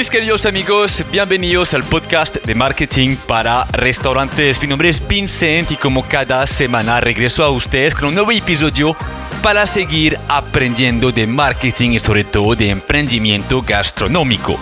Mis queridos amigos, bienvenidos al podcast de marketing para restaurantes. Mi nombre es Vincent y como cada semana regreso a ustedes con un nuevo episodio para seguir aprendiendo de marketing y sobre todo de emprendimiento gastronómico.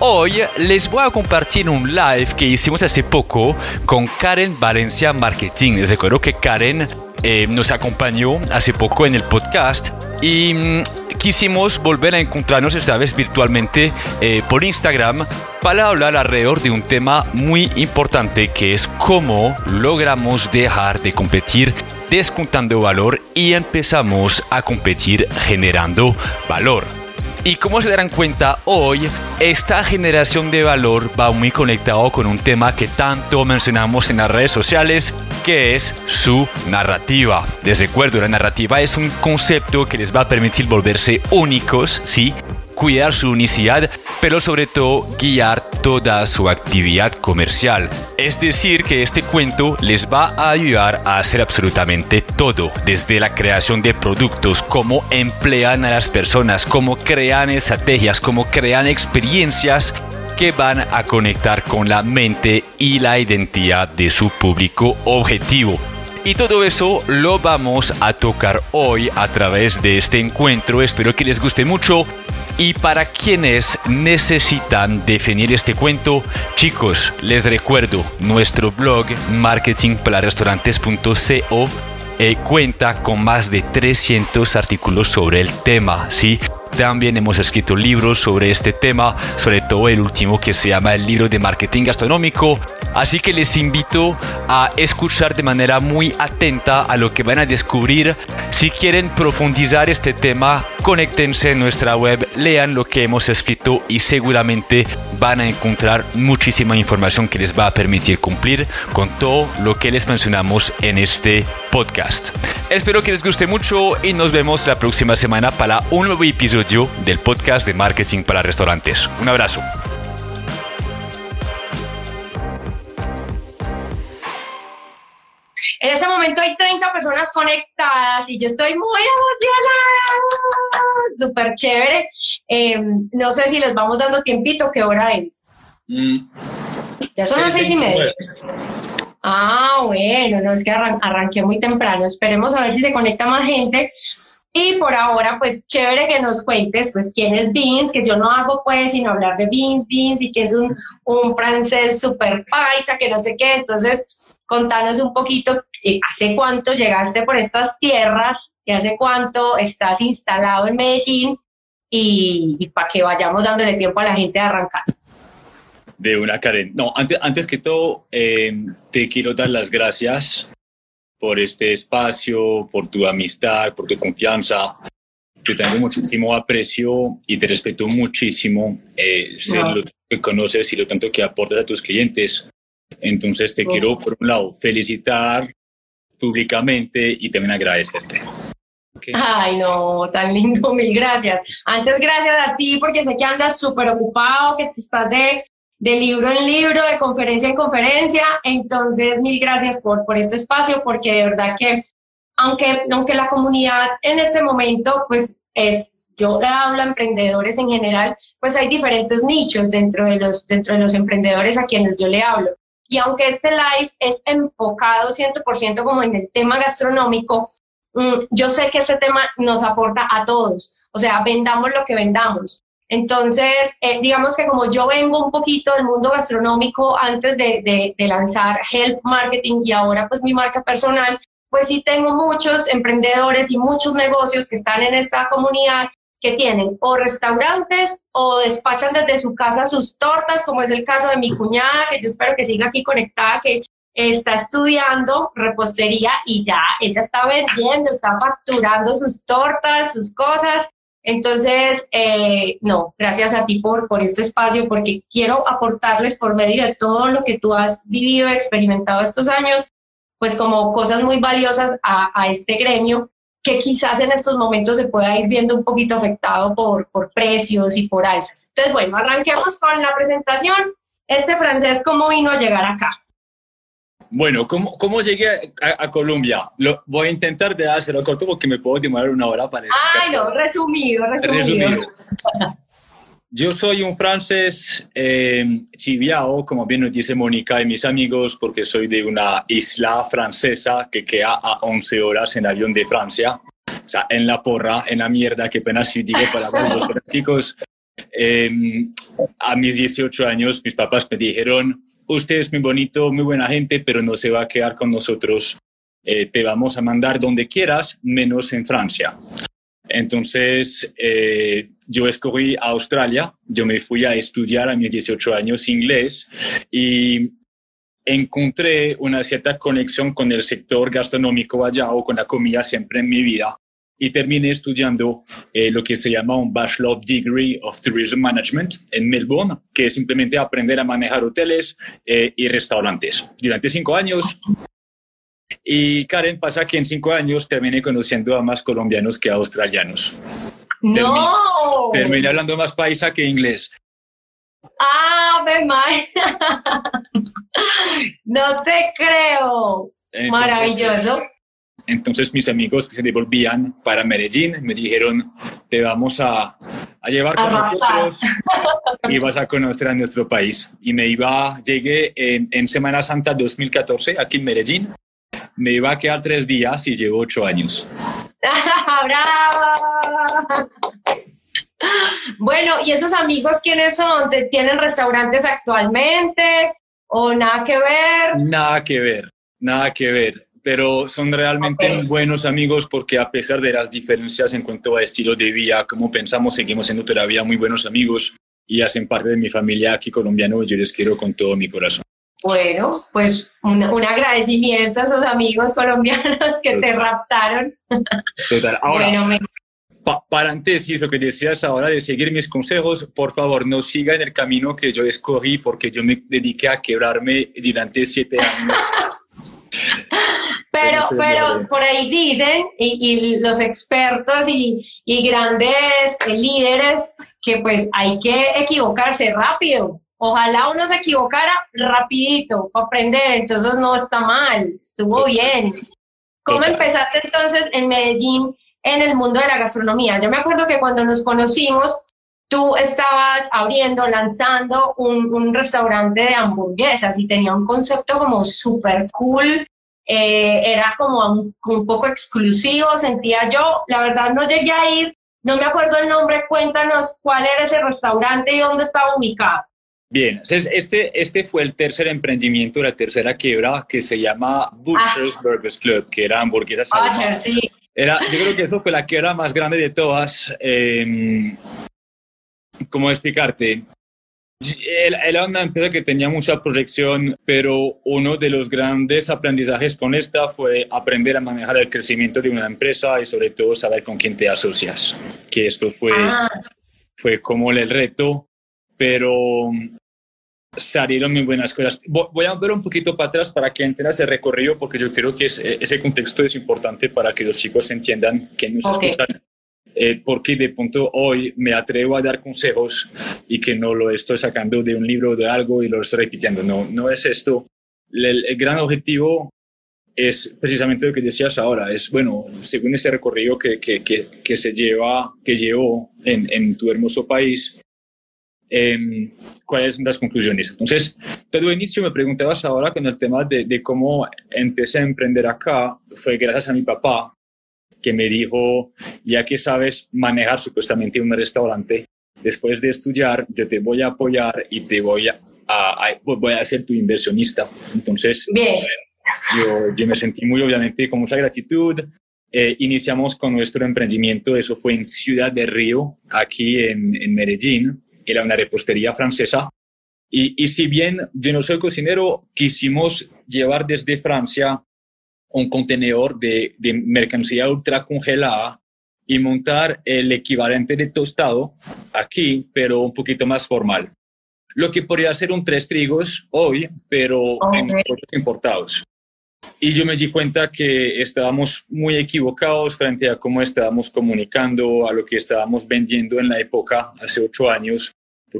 Hoy les voy a compartir un live que hicimos hace poco con Karen Valencia Marketing. Les recuerdo que Karen eh, nos acompañó hace poco en el podcast y mm, quisimos volver a encontrarnos esta vez virtualmente eh, por Instagram para hablar alrededor de un tema muy importante que es cómo logramos dejar de competir descontando valor y empezamos a competir generando valor. Y como se darán cuenta, hoy esta generación de valor va muy conectado con un tema que tanto mencionamos en las redes sociales, que es su narrativa. Les recuerdo, la narrativa es un concepto que les va a permitir volverse únicos, sí, cuidar su unicidad, pero sobre todo guiar toda su actividad comercial. Es decir, que este cuento les va a ayudar a hacer absolutamente todo, desde la creación de productos, cómo emplean a las personas, cómo crean estrategias, cómo crean experiencias que van a conectar con la mente y la identidad de su público objetivo. Y todo eso lo vamos a tocar hoy a través de este encuentro. Espero que les guste mucho. Y para quienes necesitan definir este cuento, chicos, les recuerdo, nuestro blog marketingpararestaurantes.co eh, cuenta con más de 300 artículos sobre el tema, ¿sí? También hemos escrito libros sobre este tema, sobre todo el último que se llama el libro de marketing gastronómico. Así que les invito a escuchar de manera muy atenta a lo que van a descubrir. Si quieren profundizar este tema, conéctense en nuestra web, lean lo que hemos escrito y seguramente van a encontrar muchísima información que les va a permitir cumplir con todo lo que les mencionamos en este podcast. Espero que les guste mucho y nos vemos la próxima semana para un nuevo episodio del podcast de marketing para restaurantes. Un abrazo. En este momento hay 30 personas conectadas y yo estoy muy emocionada. Súper chévere. Eh, no sé si les vamos dando tiempito, ¿qué hora es? Mm. Ya son las seis y media. Ah, bueno, no es que arranqué muy temprano. Esperemos a ver si se conecta más gente. Y por ahora, pues chévere que nos cuentes, pues quién es Beans, que yo no hago pues sino hablar de Beans, Beans y que es un, un francés súper paisa, que no sé qué. Entonces, contanos un poquito, eh, ¿hace cuánto llegaste por estas tierras? ¿Y hace cuánto estás instalado en Medellín? Y, y para que vayamos dándole tiempo a la gente de arrancar. De una, Karen. No, antes, antes que todo, eh, te quiero dar las gracias por este espacio, por tu amistad, por tu confianza. Te tengo muchísimo aprecio y te respeto muchísimo. Eh, lo que conoces y lo tanto que aportas a tus clientes. Entonces te quiero, por un lado, felicitar públicamente y también agradecerte. Ay, no, tan lindo, mil gracias. Antes, gracias a ti, porque sé que andas súper ocupado, que te estás de de libro en libro, de conferencia en conferencia. Entonces, mil gracias por, por este espacio, porque de verdad que, aunque, aunque la comunidad en este momento, pues es, yo le hablo a emprendedores en general, pues hay diferentes nichos dentro de los, dentro de los emprendedores a quienes yo le hablo. Y aunque este live es enfocado 100% como en el tema gastronómico, mm, yo sé que este tema nos aporta a todos. O sea, vendamos lo que vendamos. Entonces, eh, digamos que como yo vengo un poquito del mundo gastronómico antes de, lanzar Help Marketing y ahora pues mi marca personal, pues sí tengo muchos emprendedores y muchos negocios que están en esta comunidad que tienen o restaurantes o despachan desde su casa sus tortas, como es el caso de mi cuñada, que yo espero que siga aquí conectada, que está estudiando repostería y ya ella está vendiendo, está facturando sus tortas, sus cosas. Entonces, eh, no, gracias a ti por, por este espacio, porque quiero aportarles por medio de todo lo que tú has vivido, experimentado estos años, pues como cosas muy valiosas a, a este gremio que quizás en estos momentos se pueda ir viendo un poquito afectado por, por precios y por alzas. Entonces, bueno, arranquemos con la presentación. Este francés, ¿cómo vino a llegar acá? Bueno, ¿cómo, cómo llegué a, Colombia? Lo, voy a intentar de hacerlo corto porque me puedo demorar una hora para Ay, no, resumido, resumido. Yo soy un francés eh, chiviao, como bien nos dice Mónica y mis amigos, porque soy de una isla francesa que queda a 11 horas en avión de Francia. O sea, en la porra, en la mierda, que pena si digo para los chicos. Eh, a mis 18 años, mis papás me dijeron, usted es muy bonito, muy buena gente, pero no se va a quedar con nosotros. Eh, te vamos a mandar donde quieras, menos en Francia. Entonces, eh, yo escogí Australia, yo me fui a estudiar a mis 18 años inglés y encontré una cierta conexión con el sector gastronómico allá o con la comida siempre en mi vida y terminé estudiando eh, lo que se llama un Bachelor Degree of Tourism Management en Melbourne, que es simplemente aprender a manejar hoteles eh, y restaurantes. Durante cinco años y Karen, pasa que en cinco años terminé conociendo a más colombianos que australianos. ¡No! Terminé, hablando más paisa que inglés. ¡Ah, me No te creo. Maravilloso. Entonces mis amigos que se devolvían para Medellín me dijeron, te vamos a, a llevar con nosotros y vas a conocer a nuestro país. Y me iba, llegué en, en Semana Santa 2014 aquí en Medellín me iba a quedar tres días y llevo ocho años. ¡Bravo! Bueno, ¿y esos amigos quiénes son? ¿Tienen restaurantes actualmente o nada que ver? Nada que ver, nada que ver. Pero son realmente buenos amigos porque a pesar de las diferencias en cuanto a estilo de vida, como pensamos, seguimos siendo todavía muy buenos amigos y hacen parte de mi familia aquí colombiano. Yo les quiero con todo mi corazón. Bueno, pues un, agradecimiento a esos amigos colombianos que te raptaron. Total. Ahora, bueno, paréntesis, lo que decías ahora de seguir mis consejos, por favor, no siga en el camino que yo escogí porque yo me dediqué a quebrarme durante siete años. pero, pero por ahí dicen, y, los expertos y, y grandes líderes, que pues hay que equivocarse rápido. Ojalá uno se equivocara rapidito para aprender, entonces no está mal, estuvo bien. ¿Cómo empezaste entonces en Medellín en el mundo de la gastronomía? Yo me acuerdo que cuando nos conocimos, tú estabas abriendo, lanzando un, restaurante de hamburguesas y tenía un concepto como súper cool, eh, era como un, un, poco exclusivo, sentía yo, la verdad no llegué a ir, no me acuerdo el nombre, cuéntanos cuál era ese restaurante y dónde estaba ubicado. Bien, este, este fue el tercer emprendimiento, la tercera quiebra, que se llama Butcher's ah. Burgers Club, que era hamburguesas. sí. Era, yo creo que eso fue la quiebra más grande de todas. Eh, ¿Cómo explicarte? Era una empresa que tenía mucha proyección, pero uno de los grandes aprendizajes con esta fue aprender a manejar el crecimiento de una empresa y sobre todo saber con quién te asocias. Que esto fue, ah. fue como el reto, pero salieron muy buenas cosas. Voy a ver un poquito para atrás para que entiendas el recorrido, porque yo creo que ese contexto es importante para que los chicos entiendan que nos escuchan. Eh, porque de punto hoy me atrevo a dar consejos y que no lo estoy sacando de un libro o de algo y lo estoy repitiendo. No, no es esto. El, gran objetivo es precisamente lo que decías ahora. Es, bueno, según ese recorrido que, que, que, que se lleva, que llevó en, en tu hermoso país, eh, cuáles son las conclusiones. Entonces, todo inicio me preguntabas ahora con el tema de, de, cómo empecé a emprender acá, fue gracias a mi papá, que me dijo, ya que sabes manejar supuestamente un restaurante, después de estudiar, yo te voy a apoyar y te voy a, voy a ser tu inversionista. Entonces, Bien. Yo, yo me sentí muy, obviamente, con mucha gratitud. Eh, iniciamos con nuestro emprendimiento, eso fue en Ciudad de Río, aquí en, en Medellín era una repostería francesa. Y, y, si bien yo no soy cocinero, quisimos llevar desde Francia un contenedor de, de mercancía ultra congelada y montar el equivalente de tostado aquí, pero un poquito más formal. Lo que podría ser un tres trigos hoy, pero en importados. Y yo me di cuenta que estábamos muy equivocados frente a cómo estábamos comunicando, a lo que estábamos vendiendo en la época, hace ocho años.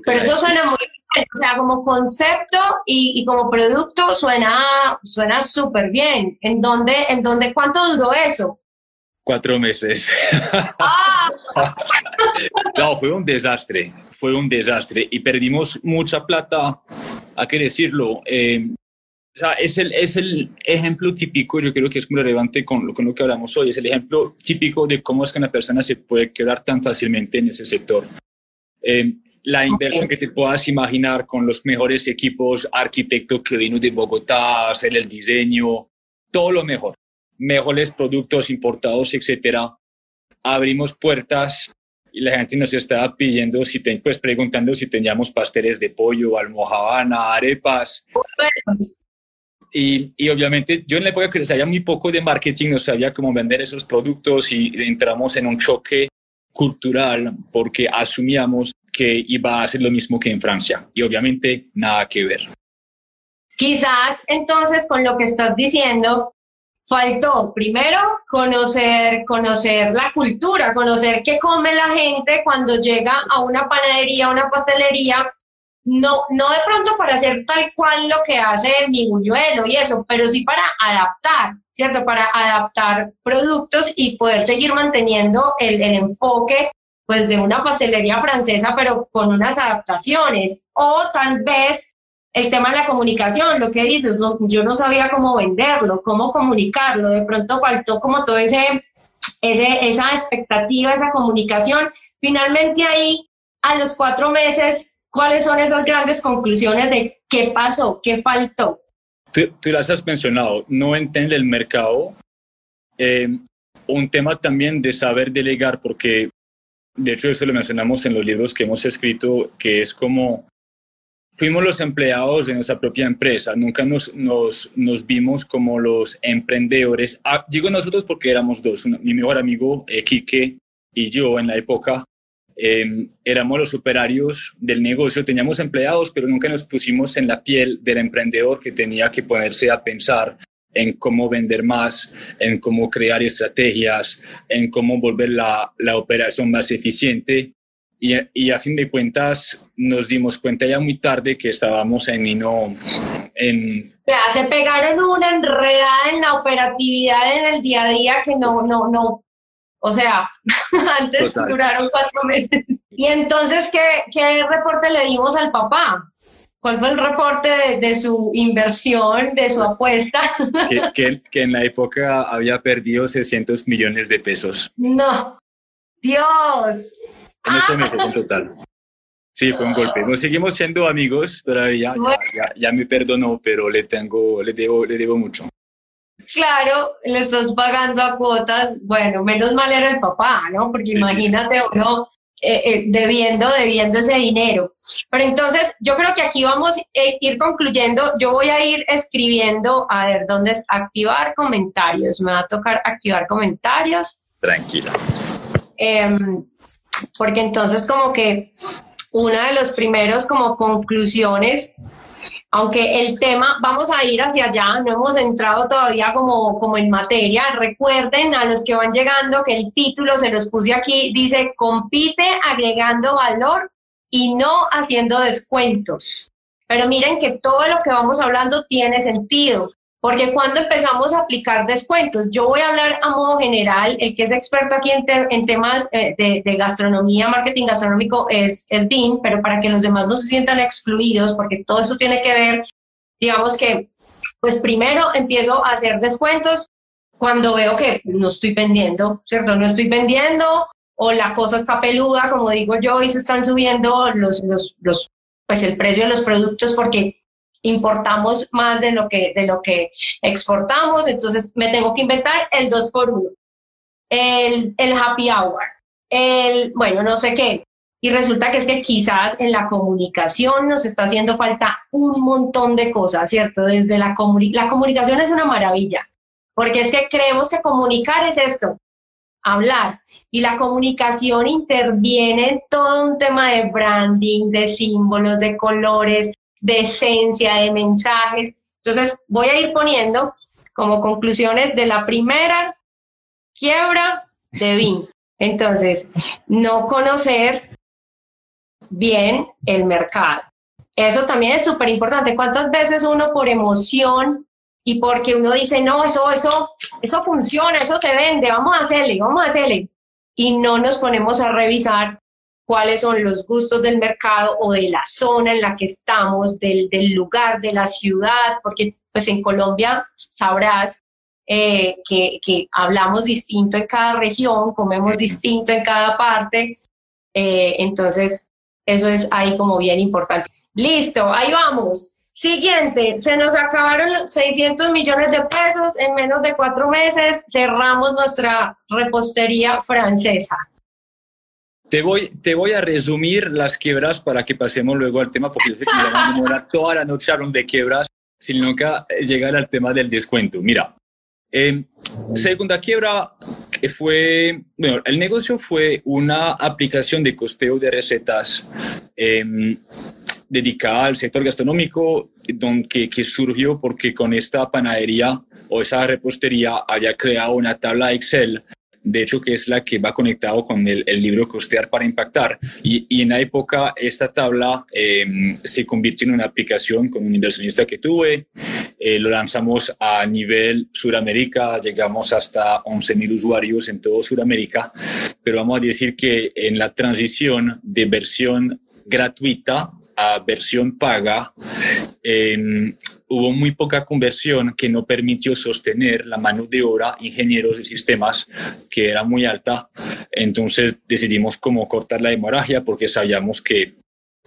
Pero eso suena muy bien, o sea, como concepto y, y como producto suena suena súper bien. ¿En dónde, ¿En dónde, cuánto duró eso? Cuatro meses. Ah. No, fue un desastre, fue un desastre y perdimos mucha plata, hay que decirlo. Eh, o sea, es el, es el ejemplo típico, yo creo que es muy relevante con lo, con lo que hablamos hoy, es el ejemplo típico de cómo es que una persona se puede quedar tan fácilmente en ese sector. Eh, la inversión que te puedas imaginar con los mejores equipos, arquitectos que vino de Bogotá, hacer el diseño, todo lo mejor, mejores productos importados, etcétera. Abrimos puertas y la gente nos estaba pidiendo, si pues preguntando si teníamos pasteles de pollo, almohabana, arepas. Y, y, obviamente yo en la época que sabía muy poco de marketing, no sabía cómo vender esos productos y entramos en un choque cultural porque asumíamos que iba a ser lo mismo que en Francia y obviamente nada que ver. Quizás entonces con lo que estás diciendo faltó primero conocer conocer la cultura, conocer qué come la gente cuando llega a una panadería, a una pastelería no, no de pronto para hacer tal cual lo que hace mi buñuelo y eso, pero sí para adaptar, ¿cierto? Para adaptar productos y poder seguir manteniendo el, el enfoque pues de una pastelería francesa, pero con unas adaptaciones. O tal vez el tema de la comunicación, lo que dices, no, yo no sabía cómo venderlo, cómo comunicarlo, de pronto faltó como todo ese, ese, esa expectativa, esa comunicación. Finalmente ahí, a los cuatro meses, ¿Cuáles son esas grandes conclusiones de qué pasó, qué faltó? Tú, las has mencionado, no entiende el mercado. Eh, un tema también de saber delegar, porque de hecho eso lo mencionamos en los libros que hemos escrito, que es como fuimos los empleados de nuestra propia empresa, nunca nos, nos, nos vimos como los emprendedores. Ah, digo nosotros porque éramos dos, mi mejor amigo, eh, Quique, y yo en la época, Em, éramos los operarios del negocio, teníamos empleados, pero nunca nos pusimos en la piel del emprendedor que tenía que ponerse a pensar en cómo vender más, en cómo crear estrategias, en cómo volver la, la operación más eficiente. Y, y, a fin de cuentas nos dimos cuenta ya muy tarde que estábamos en no en se pegaron una enredada en la operatividad en el día a día que no no no o sea, antes duraron cuatro meses. Y entonces, ¿qué, ¿qué, reporte le dimos al papá? ¿Cuál fue el reporte de, su inversión, de su apuesta? Que, que, en la época había perdido 600 millones de pesos. No, Dios. En ese mes en total. Sí, fue un golpe. Nos seguimos siendo amigos todavía. Ya, ya, ya, me perdonó, pero le tengo, le debo, le debo mucho. Claro, le estás pagando a cuotas. Bueno, menos mal era el papá, ¿no? Porque imagínate uno eh, eh, debiendo, debiendo ese dinero. Pero entonces, yo creo que aquí vamos a ir concluyendo. Yo voy a ir escribiendo, a ver, ¿dónde es? Activar comentarios. Me va a tocar activar comentarios. Tranquila. Em, porque entonces como que una de los primeros como conclusiones aunque el tema, vamos a ir hacia allá, no hemos entrado todavía como, en materia. Recuerden a los que van llegando que el título se los puse aquí, dice, compite agregando valor y no haciendo descuentos. Pero miren que todo lo que vamos hablando tiene sentido. Porque cuando empezamos a aplicar descuentos, yo voy a hablar a modo general, el que es experto aquí en, temas eh, de, gastronomía, marketing gastronómico es el DIN, pero para que los demás no se sientan excluidos, porque todo eso tiene que ver, digamos que, pues primero empiezo a hacer descuentos cuando veo que no estoy vendiendo, ¿cierto? No estoy vendiendo o la cosa está peluda, como digo yo, y se están subiendo los, los, los pues el precio de los productos porque importamos más de lo que, de lo que exportamos, entonces me tengo que inventar el 2 por 1 el, el happy hour, el, bueno, no sé qué. Y resulta que es que quizás en la comunicación nos está haciendo falta un montón de cosas, ¿cierto? Desde la, la comunicación es una maravilla, porque es que creemos que comunicar es esto, hablar. Y la comunicación interviene en todo un tema de branding, de símbolos, de colores, de esencia, de mensajes. Entonces, voy a ir poniendo como conclusiones de la primera quiebra de BIM. Entonces, no conocer bien el mercado. Eso también es súper importante. ¿Cuántas veces uno por emoción y porque uno dice, no, eso, eso, eso funciona, eso se vende, vamos a hacerle, vamos a hacerle. Y no nos ponemos a revisar cuáles son los gustos del mercado o de la zona en la que estamos, del, lugar, de la ciudad, porque pues en Colombia sabrás eh, que, que, hablamos distinto en cada región, comemos distinto en cada parte, eh, entonces eso es ahí como bien importante. Listo, ahí vamos. Siguiente, se nos acabaron los 600 millones de pesos en menos de cuatro meses, cerramos nuestra repostería francesa. Te voy, te voy a resumir las quiebras para que pasemos luego al tema, porque yo sé que me van a demorar toda la noche hablando de quiebras sin nunca llegar al tema del descuento. Mira, eh, segunda quiebra que fue, bueno, el negocio fue una aplicación de costeo de recetas eh, dedicada al sector gastronómico, donde, que surgió porque con esta panadería o esa repostería había creado una tabla Excel de hecho que es la que va conectado con el, libro Costear para Impactar. Y, en la época esta tabla em, se convirtió en una aplicación con un inversionista que tuve, eh, lo lanzamos a nivel Suramérica, llegamos hasta 11.000 usuarios en todo Suramérica, pero vamos a decir que en la transición de versión gratuita a versión paga, em, hubo muy poca conversión que no permitió sostener la mano de obra ingenieros de sistemas que era muy alta. Entonces decidimos como cortar la hemorragia porque sabíamos que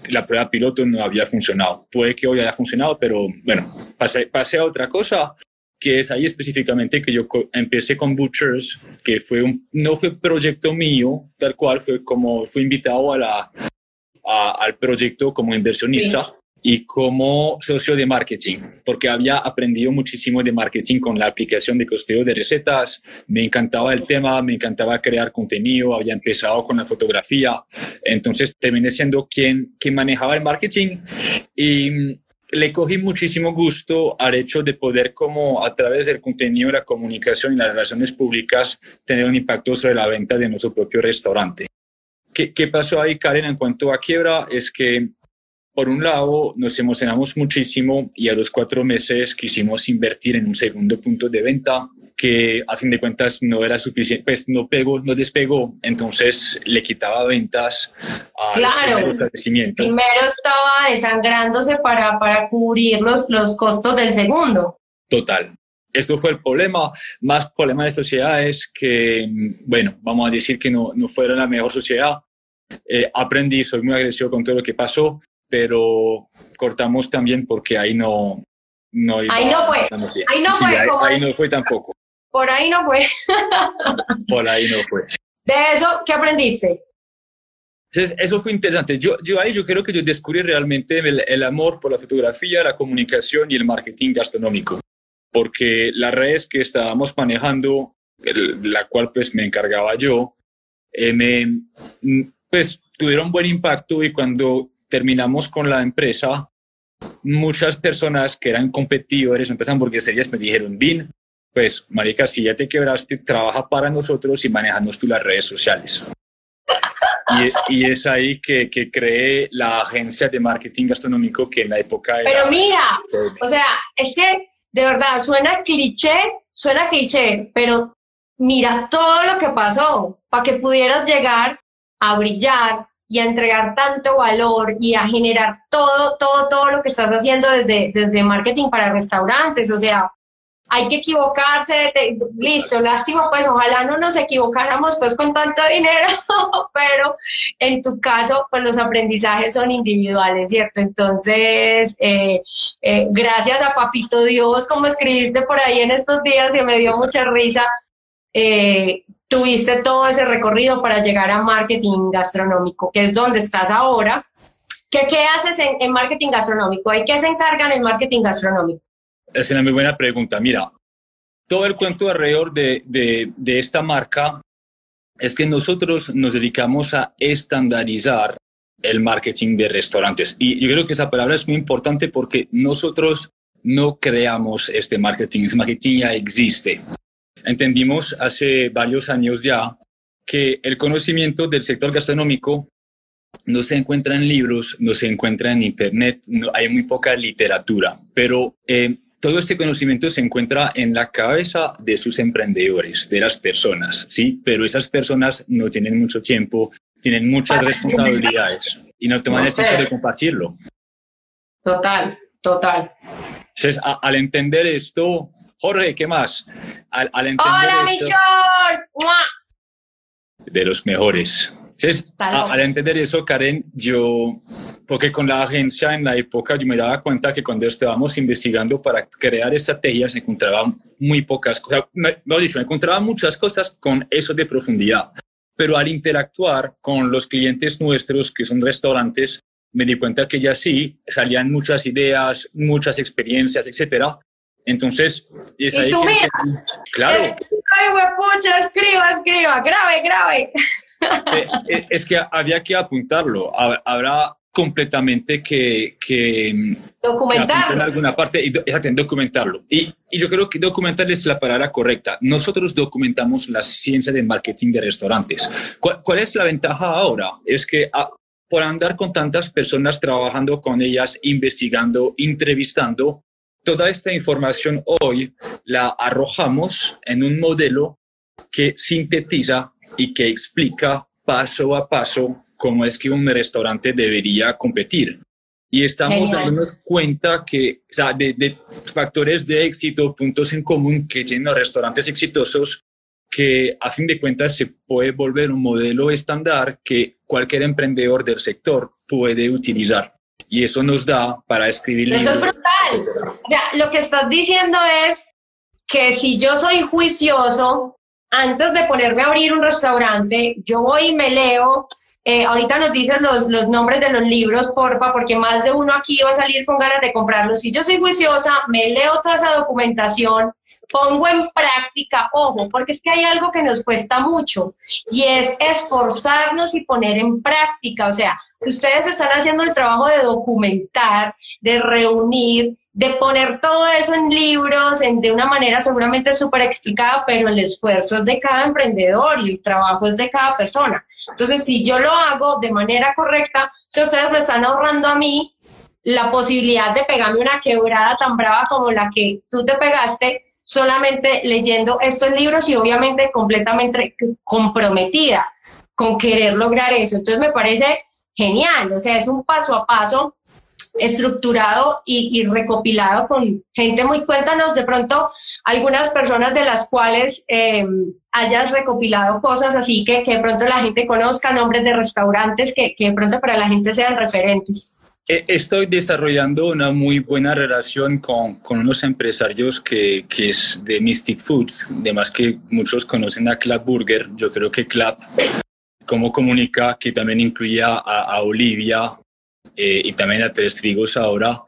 la prueba piloto no había funcionado. Puede que hoy haya funcionado, pero bueno, pasé, pasé a otra cosa que es ahí específicamente que yo empecé con Butchers, que fue un, no fue proyecto mío, tal cual, fue como fui invitado a la, al proyecto como inversionista y como socio de marketing, porque había aprendido muchísimo de marketing con la aplicación de costeo de recetas, me encantaba el tema, me encantaba crear contenido, había empezado con la fotografía, entonces terminé siendo quien, quien manejaba el marketing y le cogí muchísimo gusto al hecho de poder como a través del contenido, la comunicación y las relaciones públicas tener un impacto sobre la venta de nuestro propio restaurante. ¿Qué, qué pasó ahí, Karen, en cuanto a quiebra? Es que por un lado, nos emocionamos muchísimo y a los cuatro meses quisimos invertir en un segundo punto de venta que a fin de cuentas no era suficiente, pues no pegó, no despegó, entonces le quitaba ventas al claro. establecimiento. Primero estaba desangrándose para, para cubrir los, los costos del segundo. Total. Esto fue el problema. Más problema de sociedad es que, bueno, vamos a decir que no, no fuera la mejor sociedad. Eh, aprendí, soy muy agresivo con todo lo que pasó pero cortamos también porque ahí no, no Ahí no fue. Ahí no fue. ahí, no fue tampoco. Por ahí no fue. Por ahí no fue. De eso, ¿qué aprendiste? eso fue interesante. Yo, yo ahí yo creo que yo descubrí realmente el, el, amor por la fotografía, la comunicación y el marketing gastronómico. Porque las redes que estábamos manejando, la cual pues me encargaba yo, eh, me, pues tuvieron buen impacto y cuando terminamos con la empresa, muchas personas que eran competidores, empresas hamburgueserías, me dijeron, Vin, pues, marica, si ya te quebraste, trabaja para nosotros y manejanos tú las redes sociales. Y, y, es ahí que, que creé la agencia de marketing gastronómico que en la época era... Pero mira, o sea, es que de verdad suena cliché, suena cliché, pero mira todo lo que pasó para que pudieras llegar a brillar, y a entregar tanto valor y a generar todo, todo, todo lo que estás haciendo desde, desde marketing para restaurantes. O sea, hay que equivocarse, listo, lástima, pues ojalá no nos equivocáramos pues con tanto dinero, pero en tu caso, pues los aprendizajes son individuales, ¿cierto? Entonces, eh, eh, gracias a Papito Dios, como escribiste por ahí en estos días y me dio mucha risa, eh, tuviste todo ese recorrido para llegar a marketing gastronómico, que es donde estás ahora. ¿Qué, haces en, marketing gastronómico? ¿Y qué se encargan en marketing gastronómico? Es una muy buena pregunta. Mira, todo el cuento alrededor de, de, de esta marca es que nosotros nos dedicamos a estandarizar el marketing de restaurantes. Y yo creo que esa palabra es muy importante porque nosotros no creamos este marketing, ese marketing ya existe entendimos hace varios años ya que el conocimiento del sector gastronómico no se encuentra en libros, no se encuentra en Internet, no, hay muy poca literatura, pero eh, todo este conocimiento se encuentra en la cabeza de sus emprendedores, de las personas, ¿sí? Pero esas personas no tienen mucho tiempo, tienen muchas responsabilidades y no toman el tiempo de compartirlo. Total, total. Entonces, al entender esto, Jorge, ¿qué más? Al, Hola, mi George. De los mejores. Entonces, al entender eso, Karen, yo, porque con la agencia en la época yo me daba cuenta que cuando estábamos investigando para crear estrategias encontraba muy pocas cosas, mejor dicho, encontraba muchas cosas con eso de profundidad, pero al interactuar con los clientes nuestros, que son restaurantes, me di cuenta que ya sí, salían muchas ideas, muchas experiencias, etcétera. Entonces, es ¿Y tú mira, claro. Ay, pucha, escriba, escriba, grave, grave. Eh, eh, es que había que apuntarlo. Habrá completamente que, que documentarlo en alguna parte y documentarlo. Y, y, yo creo que documentar es la palabra correcta. Nosotros documentamos la ciencia del marketing de restaurantes. ¿Cuál, es la ventaja ahora? Es que ah, por andar con tantas personas trabajando con ellas, investigando, entrevistando, toda esta información hoy la arrojamos en un modelo que sintetiza y que explica paso a paso cómo es que un restaurante debería competir. Y estamos dándonos cuenta que, o sea, de, factores de éxito, puntos en común que tienen los restaurantes exitosos, que a fin de cuentas se puede volver un modelo estándar que cualquier emprendedor del sector puede utilizar. Y eso nos da para escribir libros. Es brutal. Ya, lo que estás diciendo es que si yo soy juicioso, antes de ponerme a abrir un restaurante, yo voy y me leo. Eh, ahorita nos dices los, los nombres de los libros, porfa, porque más de uno aquí va a salir con ganas de comprarlos. Si yo soy juiciosa, me leo toda esa documentación, pongo en práctica, ojo, porque es que hay algo que nos cuesta mucho y es esforzarnos y poner en práctica. O sea, ustedes están haciendo el trabajo de documentar, de reunir, de poner todo eso en libros, en, de una manera seguramente súper explicada, pero el esfuerzo es de cada emprendedor y el trabajo es de cada persona. Entonces, si yo lo hago de manera correcta, si ustedes me están ahorrando a mí la posibilidad de pegarme una quebrada tan brava como la que tú te pegaste, solamente leyendo estos libros y obviamente completamente comprometida con querer lograr eso. Entonces me parece genial, o sea, es un paso a paso estructurado y, recopilado con gente muy. Cuéntanos de pronto algunas personas de las cuales em, hayas recopilado cosas así que, que de pronto la gente conozca, nombres de restaurantes que, que de pronto para la gente sean referentes. E, estoy desarrollando una muy buena relación con, con unos empresarios que, que, es de Mystic Foods, además que muchos conocen a Club Burger. Yo creo que Club, como comunica, que también incluía a, a Olivia, eh, y también a Tres Trigos ahora,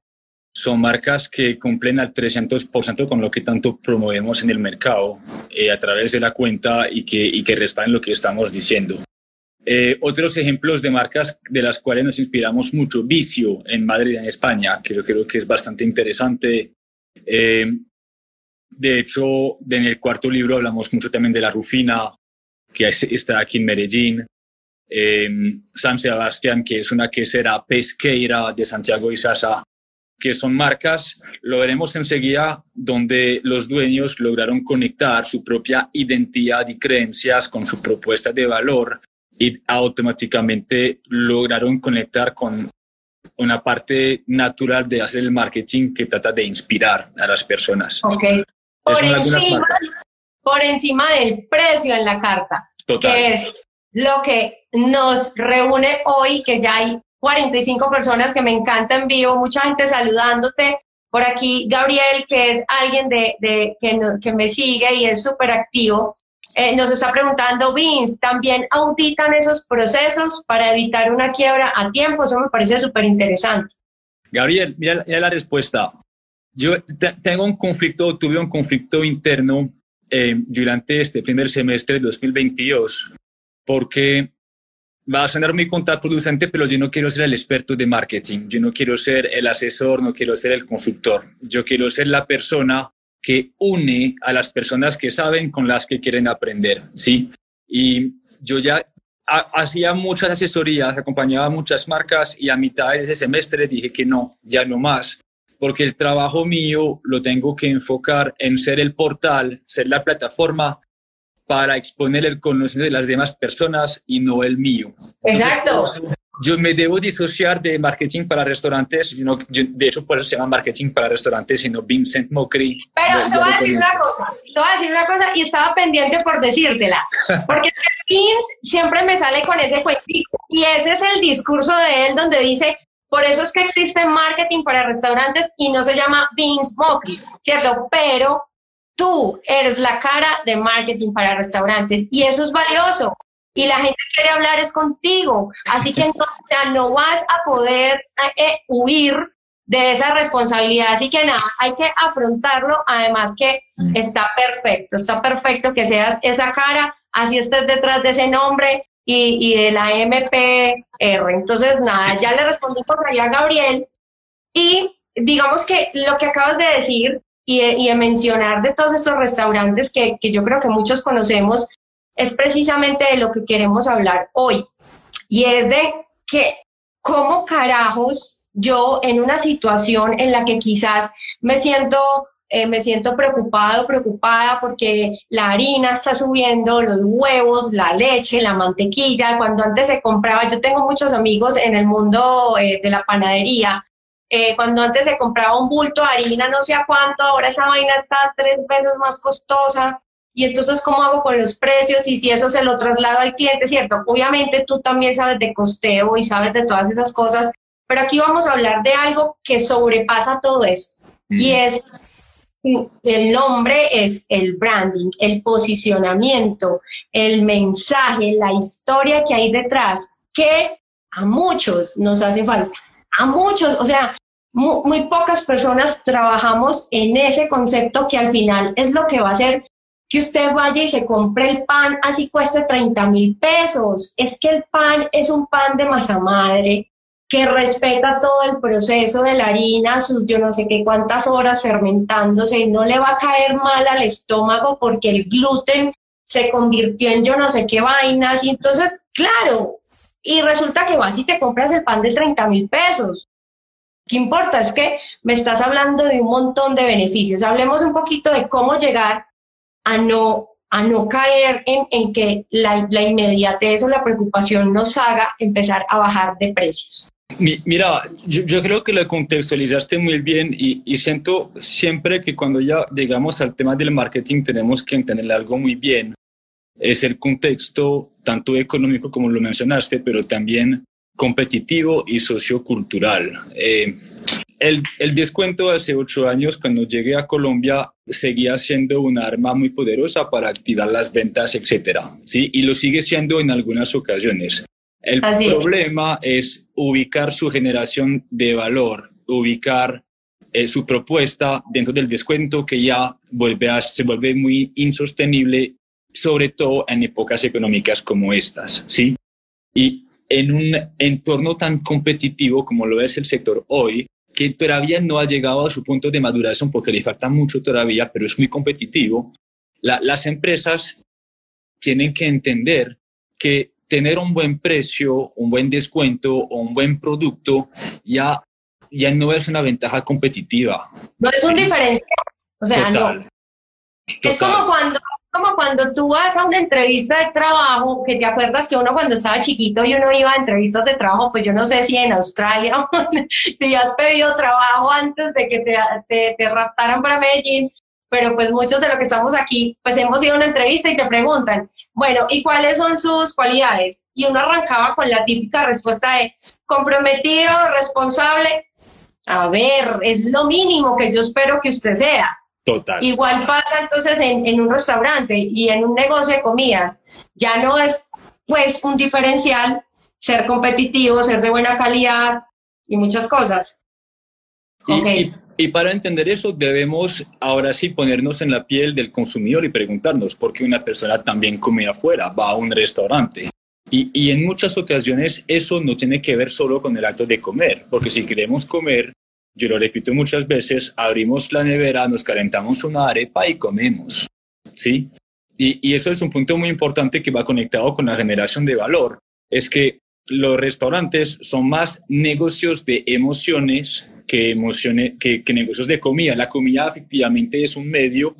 son marcas que cumplen al 300% con lo que tanto promovemos en el mercado eh, a través de la cuenta y que, y que respalden lo que estamos diciendo. Eh, otros ejemplos de marcas de las cuales nos inspiramos mucho, Vicio en Madrid, en España, que yo creo que es bastante interesante. de hecho, en el cuarto libro hablamos mucho también de la Rufina, que está aquí en Medellín eh, San Sebastián, que es una quesera pesqueira de Santiago y Sasa, que son marcas, lo veremos enseguida, donde los dueños lograron conectar su propia identidad y creencias con su propuesta de valor y automáticamente lograron conectar con una parte natural de hacer el marketing que trata de inspirar a las personas. Okay. Por, encima, por encima del precio en la carta. Total. Que es lo que nos reúne hoy, que ya hay 45 personas que me encanta en vivo, mucha gente saludándote. Por aquí, Gabriel, que es alguien de, que, que, me sigue y es súper activo, eh, nos está preguntando, Vince, ¿también auditan esos procesos para evitar una quiebra a tiempo? Eso me parece súper interesante. Gabriel, mira, la respuesta. Yo tengo un conflicto, tuve un conflicto interno eh, durante este primer semestre de 2022 porque va a sonar muy contraproducente, pero yo no quiero ser el experto de marketing, yo no quiero ser el asesor, no quiero ser el consultor, yo quiero ser la persona que une a las personas que saben con las que quieren aprender, ¿sí? Y yo ya hacía muchas asesorías, acompañaba a muchas marcas y a mitad de ese semestre dije que no, ya no más, porque el trabajo mío lo tengo que enfocar en ser el portal, ser la plataforma para exponer el conocimiento de las demás personas y no el mío. Exacto. Yo me debo disociar de marketing para restaurantes, sino, de hecho por eso se llama marketing para restaurantes, sino Vincent Mockery. Pero te voy a decir una cosa, te voy a decir una cosa y estaba pendiente por decírtela, porque Vince siempre me sale con ese cuentito y ese es el discurso de él donde dice, por eso es que existe marketing para restaurantes y no se llama Vince Mockery, ¿cierto? Pero tú eres la cara de marketing para restaurantes y eso es valioso y la gente quiere hablar es contigo. Así que no, no vas a poder eh, huir de esa responsabilidad. Así que nada, hay que afrontarlo. Además que mm. está perfecto, está perfecto que seas esa cara, así estés detrás de ese nombre y, y de la MPR. Entonces, nada, ya le respondí por allá a Gabriel. Y digamos que lo que acabas de decir y de, y de mencionar de todos estos restaurantes que, que yo creo que muchos conocemos, es precisamente de lo que queremos hablar hoy. Y es de que, ¿cómo carajos yo en una situación en la que quizás me siento eh, me siento preocupado, preocupada porque la harina está subiendo, los huevos, la leche, la mantequilla. Cuando antes se compraba, yo tengo muchos amigos en el mundo eh, de la panadería. Eh, cuando antes se compraba un bulto de harina, no sé a cuánto, ahora esa vaina está tres veces más costosa y entonces cómo hago con los precios y si eso se lo traslado al cliente, ¿cierto? Obviamente tú también sabes de costeo y sabes de todas esas cosas, pero aquí vamos a hablar de algo que sobrepasa todo eso. Y es el nombre es el branding, el posicionamiento, el mensaje, la historia que hay detrás, que a muchos nos hace falta, a muchos, o sea, muy, muy, pocas personas trabajamos en ese concepto que al final es lo que va a ser que usted vaya y se compre el pan así cueste 30 mil pesos. Es que el pan es un pan de masa madre que respeta todo el proceso de la harina, sus yo no sé qué cuántas horas fermentándose, no le va a caer mal al estómago porque el gluten se convirtió en yo no sé qué vainas. Y entonces, claro, y resulta que vas y te compras el pan de 30 mil pesos. ¿Qué importa? Es que me estás hablando de un montón de beneficios. Hablemos un poquito de cómo llegar a no, a no caer en, en que la, la, inmediatez o la preocupación nos haga empezar a bajar de precios. Mira, yo, yo creo que lo contextualizaste muy bien y, y, siento siempre que cuando ya llegamos al tema del marketing tenemos que entender algo muy bien. Es el contexto tanto económico como lo mencionaste, pero también competitivo y sociocultural. Eh, el, el, descuento hace ocho años, cuando llegué a Colombia, seguía siendo un arma muy poderosa para activar las ventas, etcétera, ¿sí? Y lo sigue siendo en algunas ocasiones. El problema es. ubicar su generación de valor, ubicar eh, su propuesta dentro del descuento que ya vuelve a, se vuelve muy insostenible, sobre todo en épocas económicas como estas, ¿sí? Y en un entorno tan competitivo como lo es el sector hoy, que todavía no ha llegado a su punto de maduración porque le falta mucho todavía, pero es muy competitivo, las empresas tienen que entender que tener un buen precio, un buen descuento o un buen producto ya, ya no es una ventaja competitiva. No es un diferencial. O sea, no. Es como cuando como cuando tú vas a una entrevista de trabajo, que te acuerdas que uno cuando estaba chiquito y uno iba a entrevistas de trabajo, pues yo no sé si en Australia, si has pedido trabajo antes de que te, te, te, raptaran para Medellín, pero pues muchos de los que estamos aquí, pues hemos ido a una entrevista y te preguntan, bueno, ¿y cuáles son sus cualidades? Y uno arrancaba con la típica respuesta de comprometido, responsable. A ver, es lo mínimo que yo espero que usted sea Igual pasa entonces en, un restaurante y en un negocio de comidas. Ya no es pues un diferencial ser competitivo, ser de buena calidad y muchas cosas. Y, y, para entender eso debemos ahora sí ponernos en la piel del consumidor y preguntarnos por qué una persona también come afuera, va a un restaurante. Y, y en muchas ocasiones eso no tiene que ver solo con el acto de comer, porque si queremos comer yo lo repito muchas veces, abrimos la nevera, nos calentamos una arepa y comemos, ¿sí? Y, y eso es un punto muy importante que va conectado con la generación de valor, es que los restaurantes son más negocios de emociones que, emociones, que, que negocios de comida. La comida efectivamente es un medio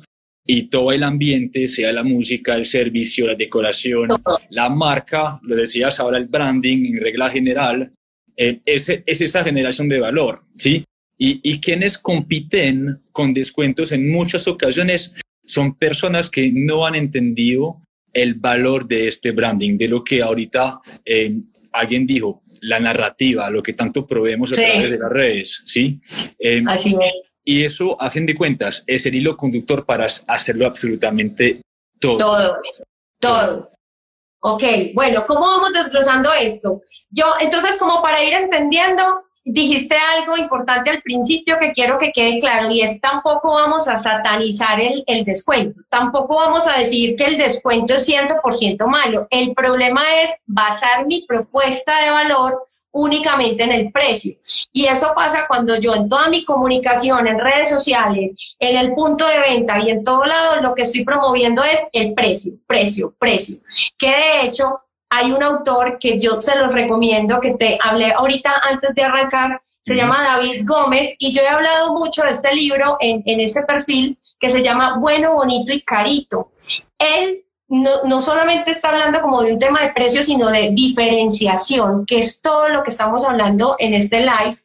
y todo el ambiente, sea la música, el servicio, la decoración, la marca, lo decías ahora, el branding en regla general, eh, es, es, esa generación de valor, ¿sí? Y, y quienes compiten con descuentos en muchas ocasiones son personas que no han entendido el valor de este branding, de lo que ahorita eh, alguien dijo, la narrativa, lo que tanto proveemos a través de las redes, ¿sí? Eh, Así es. Y eso, a fin de cuentas, es el hilo conductor para hacerlo absolutamente todo. Todo, todo. Ok, bueno, ¿cómo vamos desglosando esto? Yo, entonces, como para ir entendiendo, dijiste algo importante al principio que quiero que quede claro y es tampoco vamos a satanizar el, el descuento, tampoco vamos a decir que el descuento es 100% malo. El problema es basar mi propuesta de valor únicamente en el precio. Y eso pasa cuando yo en toda mi comunicación, en redes sociales, en el punto de venta y en todo lado, lo que estoy promoviendo es el precio, precio, precio. Que de hecho hay un autor que yo se los recomiendo, que te hablé ahorita antes de arrancar, se llama David Gómez y yo he hablado mucho de este libro en, en este perfil que se llama Bueno, Bonito y Carito. Él no, no, solamente está hablando como de un tema de precio, sino de diferenciación, que es todo lo que estamos hablando en este live.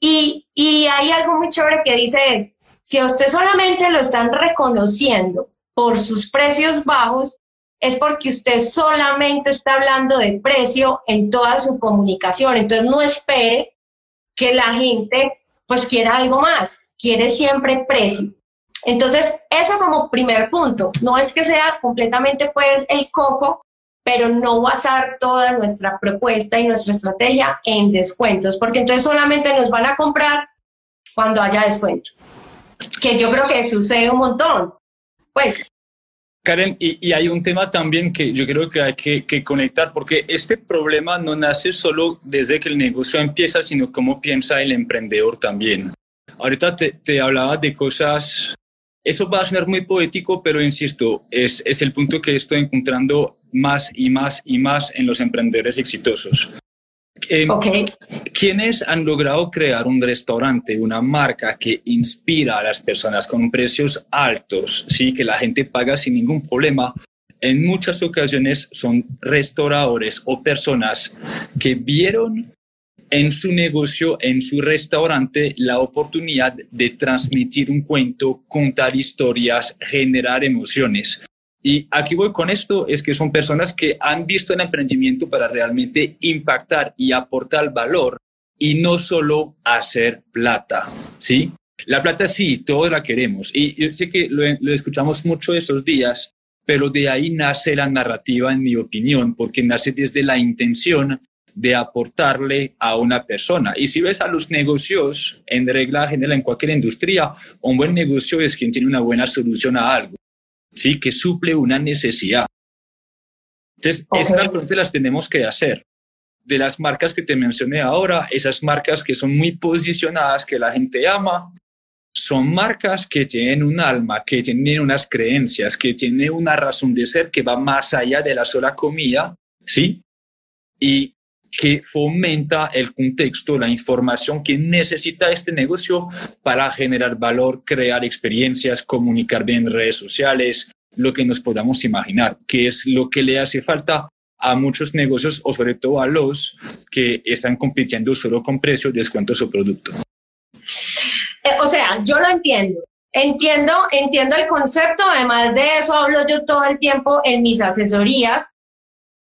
Y, y hay algo muy chévere que dice es, si a usted solamente lo están reconociendo por sus precios bajos, es porque usted solamente está hablando de precio en toda su comunicación. Entonces no espere que la gente pues quiera algo más, quiere siempre precio. Entonces, eso como primer punto, no es que sea completamente pues el coco, pero no basar toda nuestra propuesta y nuestra estrategia en descuentos, porque entonces solamente nos van a comprar cuando haya descuento, que yo creo que sucede un montón. Pues Karen, y, hay un tema también que yo creo que hay que, conectar, porque este problema no nace solo desde que el negocio empieza, sino cómo piensa el emprendedor también. Ahorita te, te hablaba de cosas eso va a sonar muy poético, pero insisto, es, es el punto que estoy encontrando más y más y más en los emprendedores exitosos. Eh, ¿Quiénes han logrado crear un restaurante, una marca que inspira a las personas con precios altos, sí, que la gente paga sin ningún problema? En muchas ocasiones son restauradores o personas que vieron en su negocio, en su restaurante, la oportunidad de transmitir un cuento, contar historias, generar emociones. Y aquí voy con esto, es que son personas que han visto el emprendimiento para realmente impactar y aportar valor y no solo hacer plata, ¿sí? La plata sí, todos la queremos y yo sé que lo, lo escuchamos mucho esos días, pero de ahí nace la narrativa, en mi opinión, porque nace desde la intención de aportarle a una persona. Y si ves a los negocios, en regla general, en cualquier industria, un buen negocio es quien tiene una buena solución a algo, ¿sí? Que suple una necesidad. Entonces, esas preguntas las tenemos que hacer. De las marcas que te mencioné ahora, esas marcas que son muy posicionadas, que la gente ama, son marcas que tienen un alma, que tienen unas creencias, que tienen una razón de ser que va más allá de la sola comida, ¿sí? Y que fomenta el contexto, la información que necesita este negocio para generar valor, crear experiencias, comunicar bien en redes sociales, lo que nos podamos imaginar, que es lo que le hace falta a muchos negocios o sobre todo a los que están compitiendo solo con precios, descuentos o producto. Eh, o sea, yo lo entiendo. Entiendo, entiendo el concepto, además de eso hablo yo todo el tiempo en mis asesorías,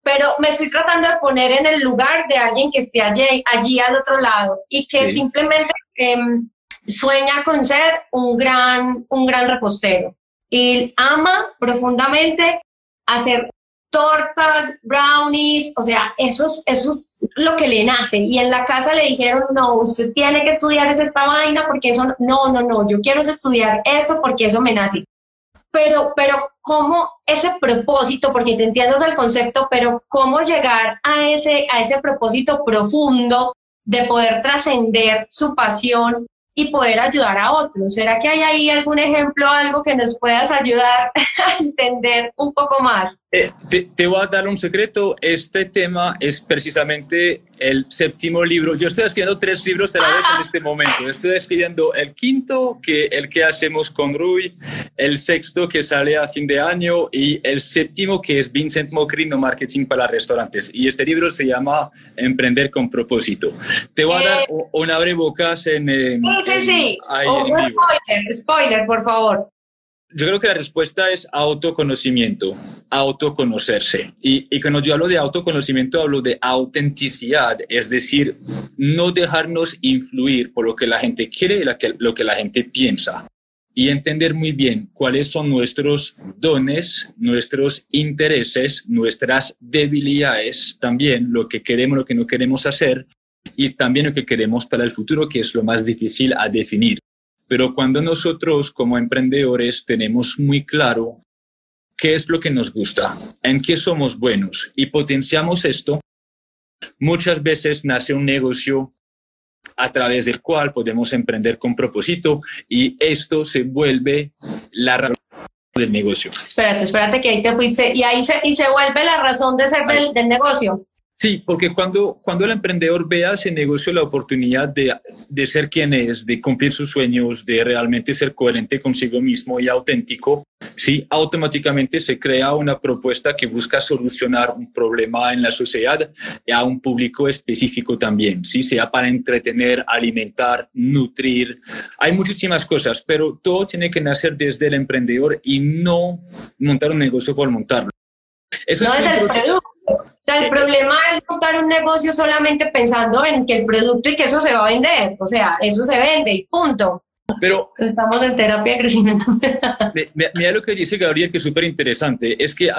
pero me estoy tratando de poner en el lugar de alguien que esté allí, allí al otro lado y que simplemente em, sueña con ser un gran, un gran repostero. Y ama profundamente hacer tortas, brownies, o sea, eso es, eso es lo que le nace. Y en la casa le dijeron, no, usted tiene que estudiar esta vaina porque eso, no, no, no, yo quiero estudiar esto porque eso me nace pero, pero cómo ese propósito, porque te entiendo el concepto, pero cómo llegar a ese, a ese propósito profundo de poder trascender su pasión y poder ayudar a otros. ¿Será que hay ahí algún ejemplo, algo que nos puedas ayudar a entender un poco más? Eh, te, te, voy a dar un secreto. Este tema es precisamente el séptimo libro. Yo estoy escribiendo tres libros a la vez en este momento. Estoy escribiendo el quinto, que el que hacemos con Rui, el sexto que sale a fin de año y el séptimo que es Vincent Mocrino Marketing para Restaurantes. Y este libro se llama Emprender con propósito. Te voy a dar eh, una bocas en... sí, sí, sí. spoiler, spoiler, por favor. Yo creo que la respuesta es autoconocimiento, autoconocerse. Y, cuando yo hablo de autoconocimiento, hablo de autenticidad, es decir, no dejarnos influir por lo que la gente quiere y lo que, lo que la gente piensa. Y entender muy bien cuáles son nuestros dones, nuestros intereses, nuestras debilidades, también lo que queremos, lo que no queremos hacer y también lo que queremos para el futuro, que es lo más difícil a definir. Pero cuando nosotros como emprendedores tenemos muy claro qué es lo que nos gusta, en qué somos buenos y potenciamos esto, muchas veces nace un negocio a través del cual podemos emprender con propósito y esto se vuelve la razón del negocio. Espérate, espérate que ahí te fuiste y ahí se, y se vuelve la razón de ser del, del negocio. Sí, porque cuando, cuando el emprendedor vea ese negocio la oportunidad de, de, ser quien es, de cumplir sus sueños, de realmente ser coherente consigo mismo y auténtico, sí, automáticamente se crea una propuesta que busca solucionar un problema en la sociedad y a un público específico también, sí, sea para entretener, alimentar, nutrir. Hay muchísimas cosas, pero todo tiene que nacer desde el emprendedor y no montar un negocio por montarlo. Eso no es el o sea, el problema es montar un negocio solamente pensando en que el producto y que eso se va a vender. O sea, eso se vende y punto. Pero estamos en terapia de crecimiento. Mira lo que dice Gabriel, que es súper interesante. Es que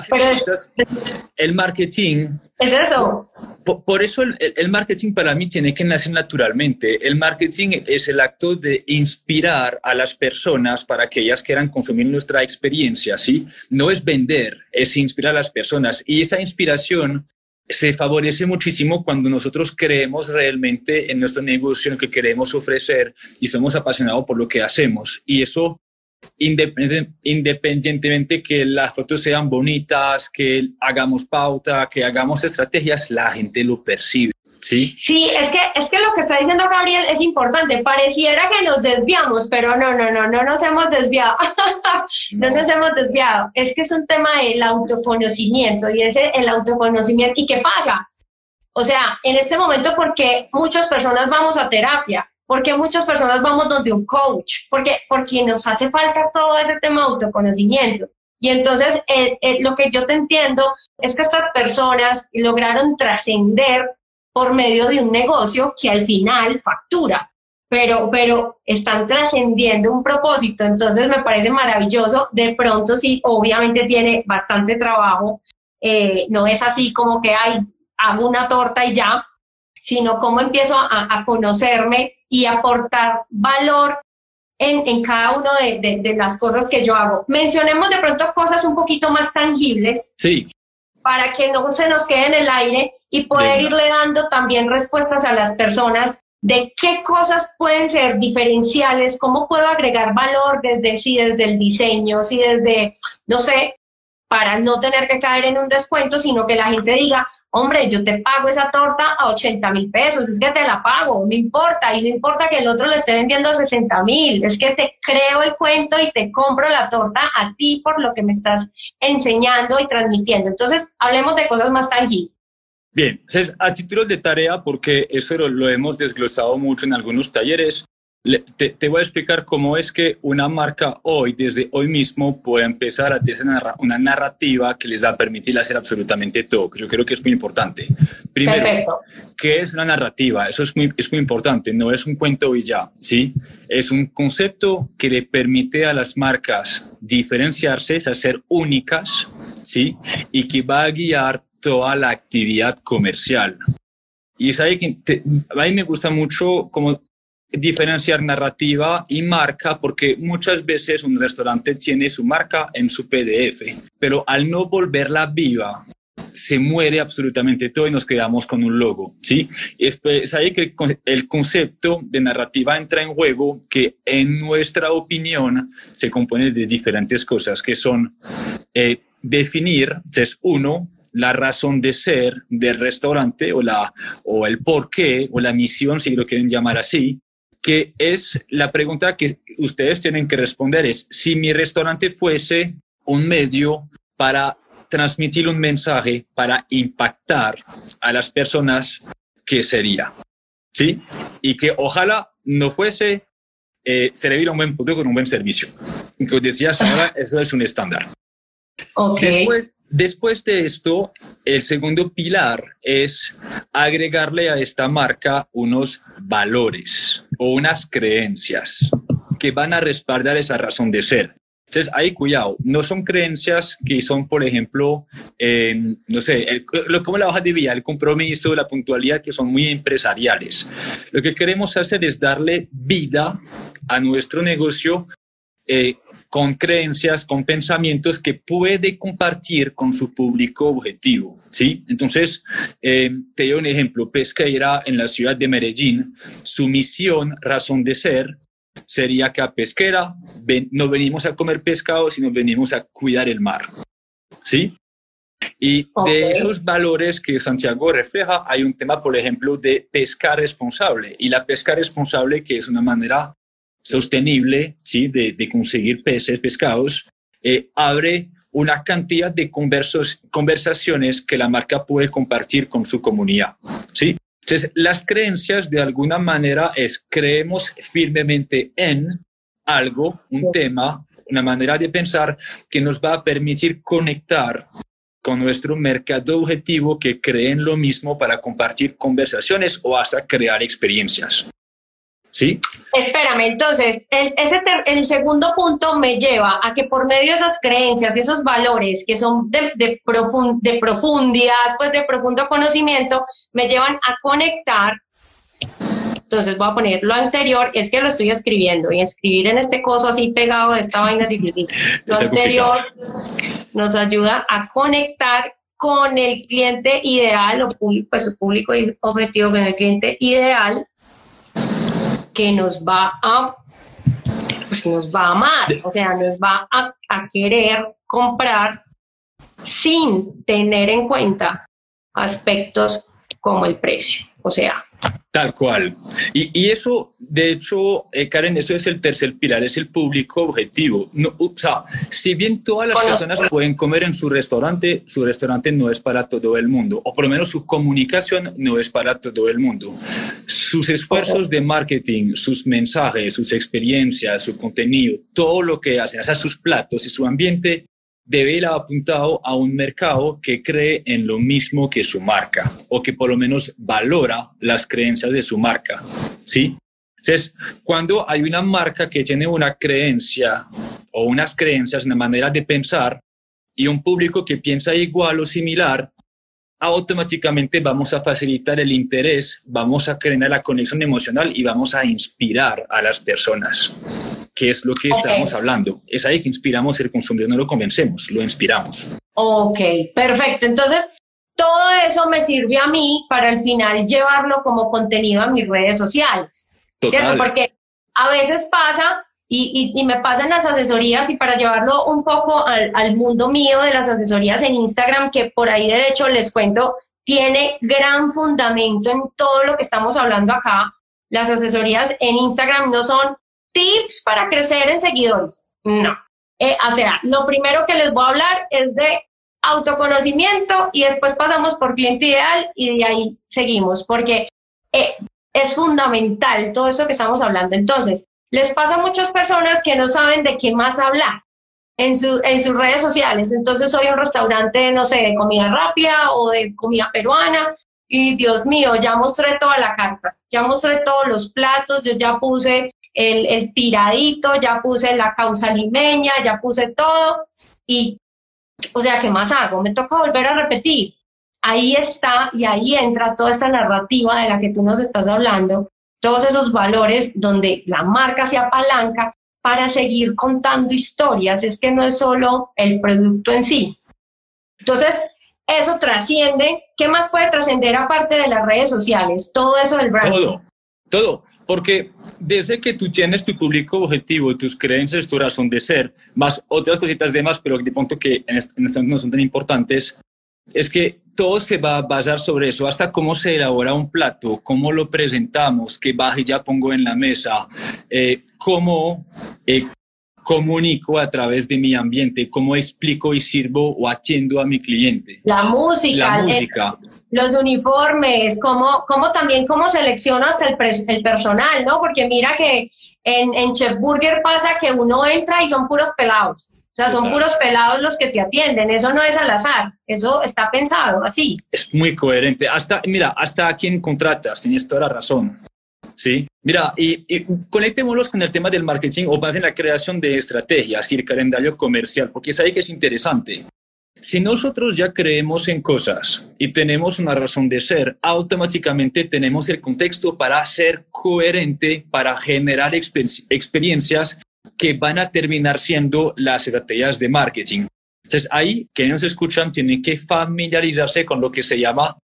el marketing. Es eso. Por, eso el, el, marketing para mí tiene que nacer naturalmente. El marketing es el acto de inspirar a las personas para que ellas quieran consumir nuestra experiencia, ¿sí? No es vender, es inspirar a las personas. Y esa inspiración se favorece muchísimo cuando nosotros creemos realmente en nuestro negocio, lo que queremos ofrecer y somos apasionados por lo que hacemos. Y eso, independientemente que las fotos sean bonitas, que hagamos pauta, que hagamos estrategias, la gente lo percibe. Sí. Sí, es que, es que lo que está diciendo Gabriel es importante. Pareciera que nos desviamos, pero no, no, no, no nos hemos desviado. no. nos hemos desviado. Es que es un tema del autoconocimiento y ese, el autoconocimiento. ¿Y qué pasa? O sea, en este momento, porque muchas personas vamos a terapia, porque muchas personas vamos donde un coach, porque, porque nos hace falta todo ese tema de autoconocimiento. Y entonces, eh, eh, lo que yo te entiendo es que estas personas lograron trascender por medio de un negocio que al final factura, pero, pero están trascendiendo un propósito, entonces me parece maravilloso. De pronto sí, obviamente tiene bastante trabajo, eh, no es así como que hay, hago una torta y ya, sino cómo empiezo a, conocerme y aportar valor en, en, cada una de, de, de, las cosas que yo hago. Mencionemos de pronto cosas un poquito más tangibles. Sí para que no se nos quede en el aire y poder irle dando también respuestas a las personas de qué cosas pueden ser diferenciales, cómo puedo agregar valor desde si desde el diseño, si desde, no sé, para no tener que caer en un descuento, sino que la gente diga, hombre, yo te pago esa torta a 80 mil pesos, es que te la pago, no importa, y no importa que el otro le esté vendiendo a 60 mil, es que te creo el cuento y te compro la torta a ti por lo que me estás enseñando y transmitiendo. Entonces, hablemos de cosas más tangibles. Bien, a título de tarea, porque eso lo hemos desglosado mucho en algunos talleres, te, voy a explicar cómo es que una marca hoy, desde hoy mismo, puede empezar a tener una narrativa que les va a permitir hacer absolutamente todo, que yo creo que es muy importante. Primero, ¿qué es la narrativa? Eso es muy, es muy importante, no es un cuento y ya, ¿sí? Es un concepto que le permite a las marcas diferenciarse, ser únicas, ¿sí? Y que va a guiar toda la actividad comercial. Y es ahí que a mí me gusta mucho como diferenciar narrativa y marca porque muchas veces un restaurante tiene su marca en su PDF, pero al no volverla viva, se muere absolutamente todo y nos quedamos con un logo, ¿sí? Es, ahí que el concepto de narrativa entra en juego que en nuestra opinión se compone de diferentes cosas que son eh, definir, es uno, la razón de ser del restaurante o, la, o el por qué o la misión, si lo quieren llamar así, que es la pregunta que ustedes tienen que responder es, si mi restaurante fuese un medio para transmitir un mensaje, para impactar a las personas, ¿qué sería? ¿Sí? Y que ojalá no fuese eh, servir un buen producto con un buen servicio. Como decías ahora, eso es un estándar. Después, después de esto, el segundo pilar es agregarle a esta marca unos valores o unas creencias que van a respaldar esa razón de ser. Entonces, ahí cuidado, no son creencias que son, por ejemplo, no sé, lo, como la hoja de vida, el compromiso, la puntualidad, que son muy empresariales. Lo que queremos hacer es darle vida a nuestro negocio eh, con creencias, con pensamientos que puede compartir con su público objetivo. ¿sí? Entonces, eh, te doy un ejemplo. Pesqueira en la ciudad de Medellín, su misión, razón de ser, sería que a pesquera no venimos a comer pescado, sino venimos a cuidar el mar. ¿Sí? Y de esos valores que Santiago refleja, hay un tema, por ejemplo, de pesca responsable. Y la pesca responsable, que es una manera sostenible ¿sí? de, de conseguir peces, pescados, eh, abre una cantidad de conversos, conversaciones que la marca puede compartir con su comunidad. ¿sí? Entonces, las creencias de alguna manera es creemos firmemente en algo, un tema, una manera de pensar que nos va a permitir conectar con nuestro mercado objetivo que cree en lo mismo para compartir conversaciones o hasta crear experiencias. ¿Sí? Espérame, entonces, el, ese el segundo punto me lleva a que por medio de esas creencias y esos valores que son de, de, de profundidad, pues de profundo conocimiento, me llevan a conectar. Entonces voy a poner lo anterior, es que lo estoy escribiendo y escribir en este coso así pegado de esta vaina difícil. Lo anterior nos ayuda a conectar con el cliente ideal o público, pues su público objetivo con el cliente ideal que nos va a, pues nos va a amar, o sea, nos va a, a querer comprar sin tener en cuenta aspectos como el precio. O sea, Tal cual. Y, eso, de hecho, eh, Karen, eso es el tercer pilar, es el público objetivo. No, o sea, si bien todas las personas pueden comer en su restaurante, su restaurante no es para todo el mundo, o por lo menos su comunicación no es para todo el mundo. Sus esfuerzos de marketing, sus mensajes, sus experiencias, su contenido, todo lo que hacen, o sea, sus platos y su ambiente debe ir apuntado a un mercado que cree en lo mismo que su marca o que por lo menos valora las creencias de su marca. ¿Sí? Entonces, cuando hay una marca que tiene una creencia o unas creencias, una manera de pensar y un público que piensa igual o similar, automáticamente vamos a facilitar el interés, vamos a crear la conexión emocional y vamos a inspirar a las personas que es lo que estamos hablando. Es ahí que inspiramos el consumidor, no lo convencemos, lo inspiramos. Ok, perfecto. Entonces, todo eso me sirve a mí para al final llevarlo como contenido a mis redes sociales. ¿Cierto? Porque a veces pasa, y, y, me pasan las asesorías, y para llevarlo un poco al, al mundo mío de las asesorías en Instagram, que por ahí derecho les cuento, tiene gran fundamento en todo lo que estamos hablando acá. Las asesorías en Instagram no son tips para crecer en seguidores. No. Eh, o sea, lo primero que les voy a hablar es de autoconocimiento y después pasamos por cliente ideal y de ahí seguimos, porque eh, es fundamental todo esto que estamos hablando. Entonces, les pasa a muchas personas que no saben de qué más hablar en, su, en sus redes sociales. Entonces, soy un restaurante, no sé, de comida rápida o de comida peruana y Dios mío, ya mostré toda la carta, ya mostré todos los platos, yo ya puse el, tiradito, ya puse la causa limeña, ya puse todo y, o sea, ¿qué más hago? Me toca volver a repetir. Ahí está y ahí entra toda esta narrativa de la que tú nos estás hablando, todos esos valores donde la marca se apalanca para seguir contando historias, es que no es solo el producto en sí. Entonces, eso trasciende. ¿Qué más puede trascender aparte de las redes sociales? Todo eso del branding. Todo, todo. Porque desde que tú tienes tu público objetivo, tus creencias, tu razón de ser, más otras cositas demás, pero de punto que en este momento no son tan importantes, es que todo se va a basar sobre eso, hasta cómo se elabora un plato, cómo lo presentamos, qué ya pongo en la mesa, eh, cómo eh, comunico a través de mi ambiente, cómo explico y sirvo o atiendo a mi cliente. La música. La música. los uniformes, cómo, cómo también cómo selecciono hasta el, el personal, ¿no? Porque mira que en, en Chef Burger pasa que uno entra y son puros pelados. O sea, son puros pelados los que te atienden. Eso no es al azar. Eso está pensado así. Es muy coherente. Hasta, mira, hasta a quien contratas, tienes toda la razón. Sí. Mira, y, y, conectémoslos con el tema del marketing o más en la creación de estrategias y el calendario comercial, porque es ahí que es interesante. Si nosotros ya creemos en cosas y tenemos una razón de ser, automáticamente tenemos el contexto para ser coherente, para generar experiencias que van a terminar siendo las estrategias de marketing. Entonces, ahí que nos escuchan tienen que familiarizarse con lo que se llama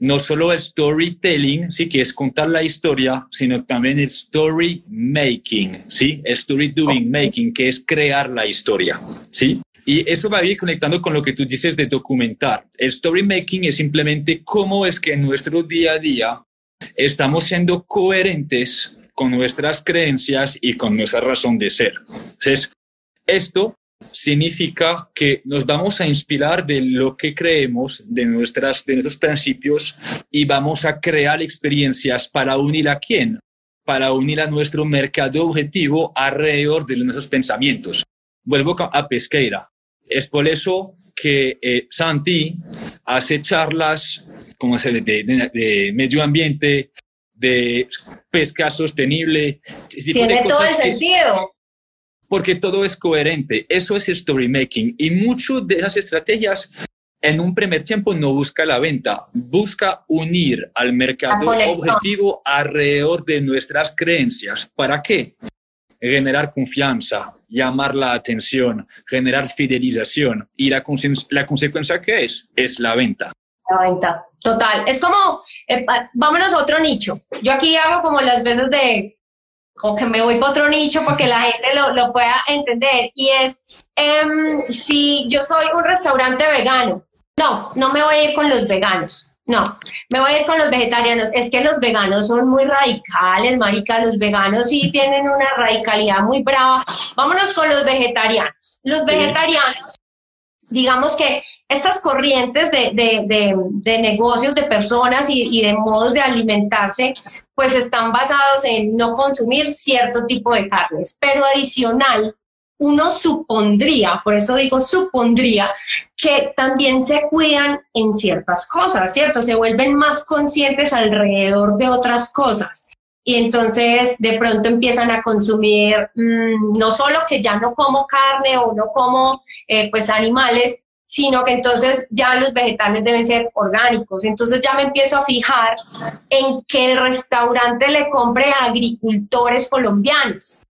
no solo el storytelling, sí, que es contar la historia, sino también el story making, sí, el story doing making, que es crear la historia, sí. Y eso va a ir conectando con lo que tú dices de documentar. El story making es simplemente cómo es que en nuestro día a día estamos siendo coherentes con nuestras creencias y con nuestra razón de ser. Entonces, esto significa que nos vamos a inspirar de lo que creemos, de, nuestras, de nuestros principios y vamos a crear experiencias para unir a quién, para unir a nuestro mercado objetivo alrededor de nuestros pensamientos. Vuelvo a Pesqueira. Es por eso que eh, Santi hace charlas como de, de medio ambiente, de pesca sostenible. Tiene todo el sentido. Porque todo es coherente. Eso es story making. Y muchas de esas estrategias en un primer tiempo no busca la venta, busca unir al mercado objetivo alrededor de nuestras creencias. ¿Para qué? Generar confianza, llamar la atención, generar fidelización. ¿Y la, la consecuencia qué es? Es la venta. La venta. Total, es como, eh, vámonos a otro nicho. Yo aquí hago como las veces de, como que me voy para otro nicho porque la gente lo, lo pueda entender. Y es, em, si yo soy un restaurante vegano, no, no me voy a ir con los veganos. No, me voy a ir con los vegetarianos. Es que los veganos son muy radicales, marica. Los veganos sí tienen una radicalidad muy brava. Vámonos con los vegetarianos. Los vegetarianos, digamos que estas corrientes de, de, de, negocios, de personas y, de modos de alimentarse, pues están basados en no consumir cierto tipo de carnes, pero adicional, uno supondría, por eso digo supondría, que también se cuidan en ciertas cosas, ¿cierto? Se vuelven más conscientes alrededor de otras cosas. Y entonces de pronto empiezan a consumir mm, no solo que ya no como carne o no como eh, pues animales, sino que entonces ya los vegetales deben ser orgánicos. Entonces ya me empiezo a fijar en que el restaurante le compre a agricultores colombianos.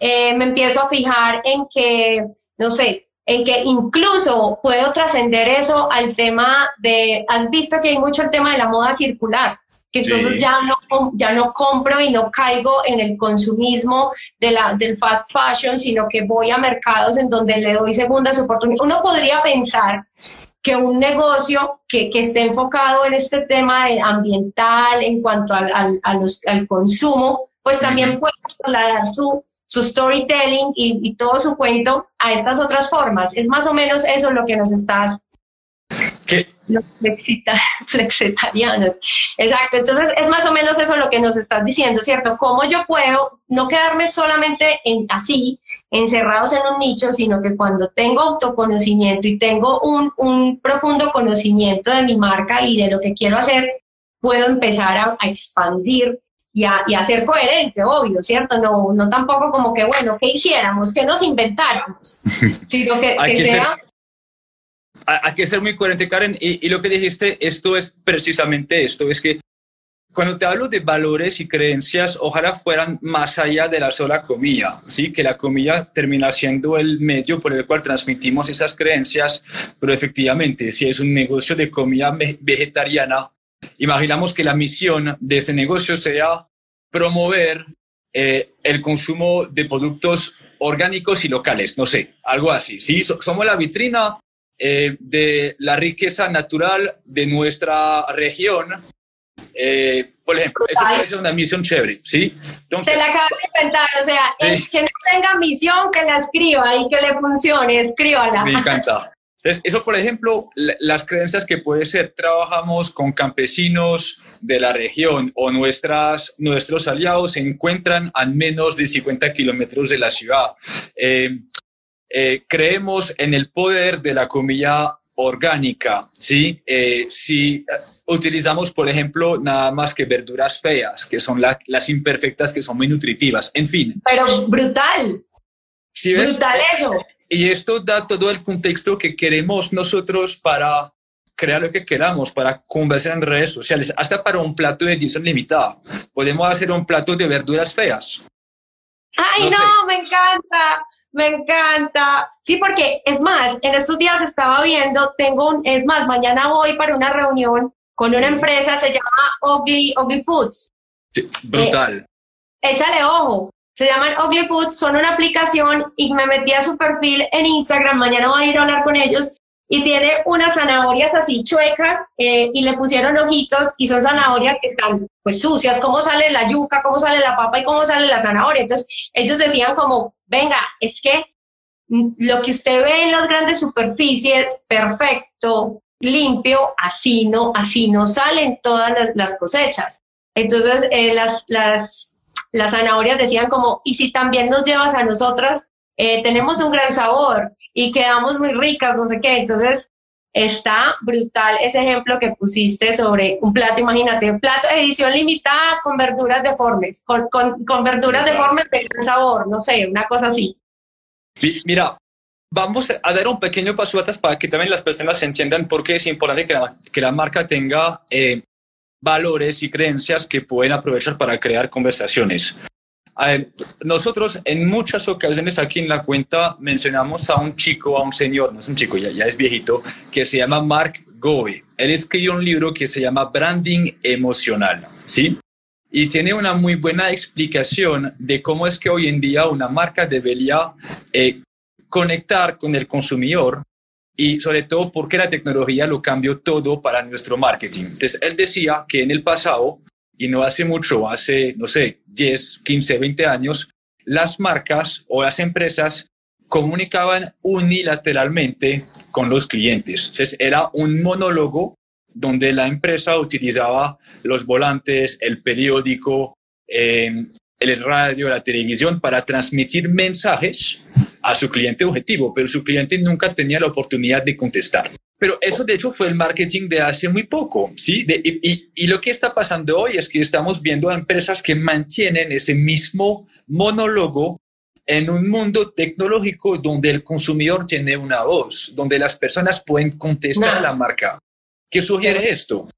Eh, me empiezo a fijar en que, no sé, en que incluso puedo trascender eso al tema de, has visto que hay mucho el tema de la moda circular que entonces ya, no, ya no compro y no caigo en el consumismo de la, del fast fashion, sino que voy a mercados en donde le doy segundas oportunidades. Uno podría pensar que un negocio que, que esté enfocado en este tema ambiental en cuanto al, al, al consumo, pues también puede trasladar su, su storytelling y, y, todo su cuento a estas otras formas. Es más o menos eso lo que nos estás los flexitarianos. Exacto, entonces es más o menos eso lo que nos estás diciendo, ¿cierto? ¿Cómo yo puedo no quedarme solamente en, así, encerrados en un nicho, sino que cuando tengo autoconocimiento y tengo un, un profundo conocimiento de mi marca y de lo que quiero hacer, puedo empezar a, expandir y a, y a, ser coherente, obvio, ¿cierto? No, no tampoco como que, bueno, ¿qué hiciéramos? ¿Qué nos inventáramos? Sino que, que sea hay que ser muy coherente, Karen. Y, lo que dijiste, esto es precisamente esto, es que cuando te hablo de valores y creencias, ojalá fueran más allá de la sola comida, ¿sí? Que la comida termina siendo el medio por el cual transmitimos esas creencias, pero efectivamente, si es un negocio de comida vegetariana, imaginamos que la misión de ese negocio sea promover eh, el consumo de productos orgánicos y locales, no sé, algo así, ¿sí? somos la vitrina eh, de la riqueza natural de nuestra región. Eh, por ejemplo, puede ser una misión chévere, ¿sí? Entonces, Se la acaba de inventar, o sea, el que no tenga misión, que la escriba y que le funcione, escríbala. Me encanta. Entonces, eso, por ejemplo, las creencias que puede ser, trabajamos con campesinos de la región o nuestras, nuestros aliados se encuentran a menos de 50 kilómetros de la ciudad. Eh, eh, creemos en el poder de la comida orgánica, ¿sí? Eh, si utilizamos, por ejemplo, nada más que verduras feas, que son las imperfectas, que son muy nutritivas, en fin. Pero brutal. ¿Sí Brutal eso. Y esto da todo el contexto que queremos nosotros para crear lo que queramos, para conversar en redes sociales, hasta para un plato de edición limitada. Podemos hacer un plato de verduras feas. ¡Ay, no me encanta! Me encanta. Sí, porque es más, en estos días estaba viendo, tengo un, es más, mañana voy para una reunión con una empresa, se llama Ugly, Ugly Foods. Sí, brutal. Eh, échale ojo. Se llaman Ugly Foods, son una aplicación y me metí a su perfil en Instagram, mañana voy a ir a hablar con ellos y tiene unas zanahorias así chuecas eh, y le pusieron ojitos y son zanahorias que están pues sucias, cómo sale la yuca, cómo sale la papa y cómo sale la zanahoria. Entonces ellos decían como, venga, es que lo que usted ve en las grandes superficies, perfecto, limpio, así no, así no salen todas las, cosechas. Entonces eh, las, las, las zanahorias decían como, y si también nos llevas a nosotras, eh, tenemos un gran sabor y quedamos muy ricas, no sé qué. Entonces, está brutal ese ejemplo que pusiste sobre un plato, imagínate, un plato edición limitada con verduras deformes, con, con, verduras deformes de gran sabor, no sé, una cosa así. Mira, vamos a dar un pequeño paso atrás para que también las personas entiendan por qué es importante que la, que la marca tenga eh, valores y creencias que pueden aprovechar para crear conversaciones nosotros en muchas ocasiones aquí en la cuenta mencionamos a un chico, a un señor, no es un chico, ya, ya es viejito, que se llama Mark Gove. Él escribió un libro que se llama Branding Emocional, ¿sí? Y tiene una muy buena explicación de cómo es que hoy en día una marca debería eh, conectar con el consumidor y sobre todo porque la tecnología lo cambió todo para nuestro marketing. Entonces, él decía que en el pasado y no hace mucho, hace, no sé, 10, 15, 20 años, las marcas o las empresas comunicaban unilateralmente con los clientes. Entonces era un monólogo donde la empresa utilizaba los volantes, el periódico, eh, el radio, la televisión para transmitir mensajes a su cliente objetivo, pero su cliente nunca tenía la oportunidad de contestar. Pero eso de hecho fue el marketing de hace muy poco, ¿sí? y, y, lo que está pasando hoy es que estamos viendo a empresas que mantienen ese mismo monólogo en un mundo tecnológico donde el consumidor tiene una voz, donde las personas pueden contestar a la marca. ¿Qué sugiere esto?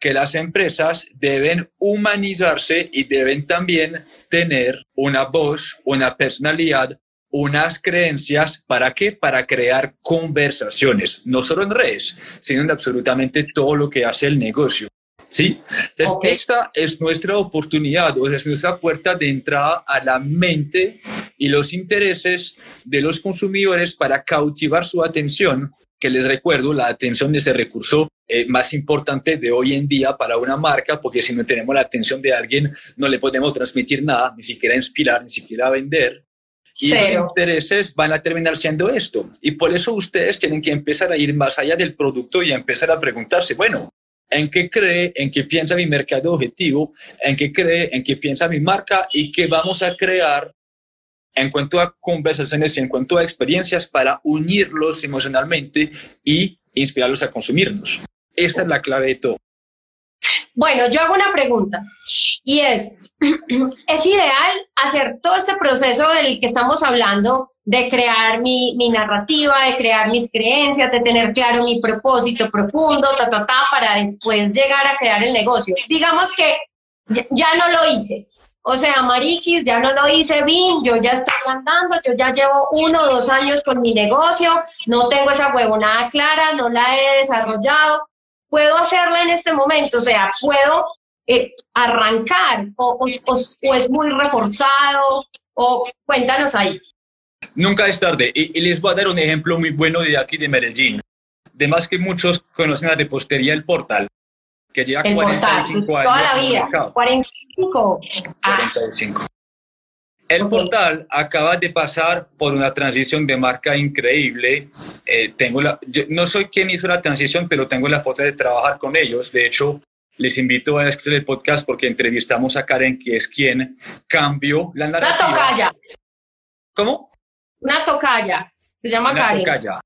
Que las empresas deben humanizarse y deben también tener una voz, una personalidad unas creencias, ¿para qué? Para crear conversaciones, no solo en redes, sino en absolutamente todo lo que hace el negocio. ¿Sí? Entonces, esta es nuestra oportunidad, o es nuestra puerta de entrada a la mente y los intereses de los consumidores para cautivar su atención, que les recuerdo, la atención es el recurso eh, más importante de hoy en día para una marca, porque si no tenemos la atención de alguien, no le podemos transmitir nada, ni siquiera inspirar, ni siquiera vender. Y los intereses van a terminar siendo esto. Y por eso ustedes tienen que empezar a ir más allá del producto y empezar a preguntarse, bueno, ¿en qué cree, en qué piensa mi mercado objetivo? ¿En qué cree, en qué piensa mi marca? ¿Y qué vamos a crear en cuanto a conversaciones y en cuanto a experiencias para unirlos emocionalmente y inspirarlos a consumirnos? Esta es la clave de todo. Bueno, yo hago una pregunta y es, ¿es ideal hacer todo este proceso del que estamos hablando, de crear mi, mi, narrativa, de crear mis creencias, de tener claro mi propósito profundo, ta, ta, ta, para después llegar a crear el negocio? Digamos que ya no lo hice. O sea, Mariquis, ya no lo hice bien, yo ya estoy andando, yo ya llevo uno o dos años con mi negocio, no tengo esa huevonada clara, no la he desarrollado, puedo hacerla en este momento, o sea, puedo eh, arrancar o, es muy reforzado o cuéntanos ahí. Nunca es tarde y, les voy a dar un ejemplo muy bueno de aquí de Medellín. además que muchos conocen la repostería El Portal, que lleva 45 años. Toda la vida. 45. 45. El portal acaba de pasar por una transición de marca increíble. Eh, tengo la, no soy quien hizo la transición, pero tengo la foto de trabajar con ellos. De hecho, les invito a escuchar el podcast porque entrevistamos a Karen, que es quien cambió la narrativa. Una tocaya. ¿Cómo? Una tocaya. Se llama una Karen. Tocaya.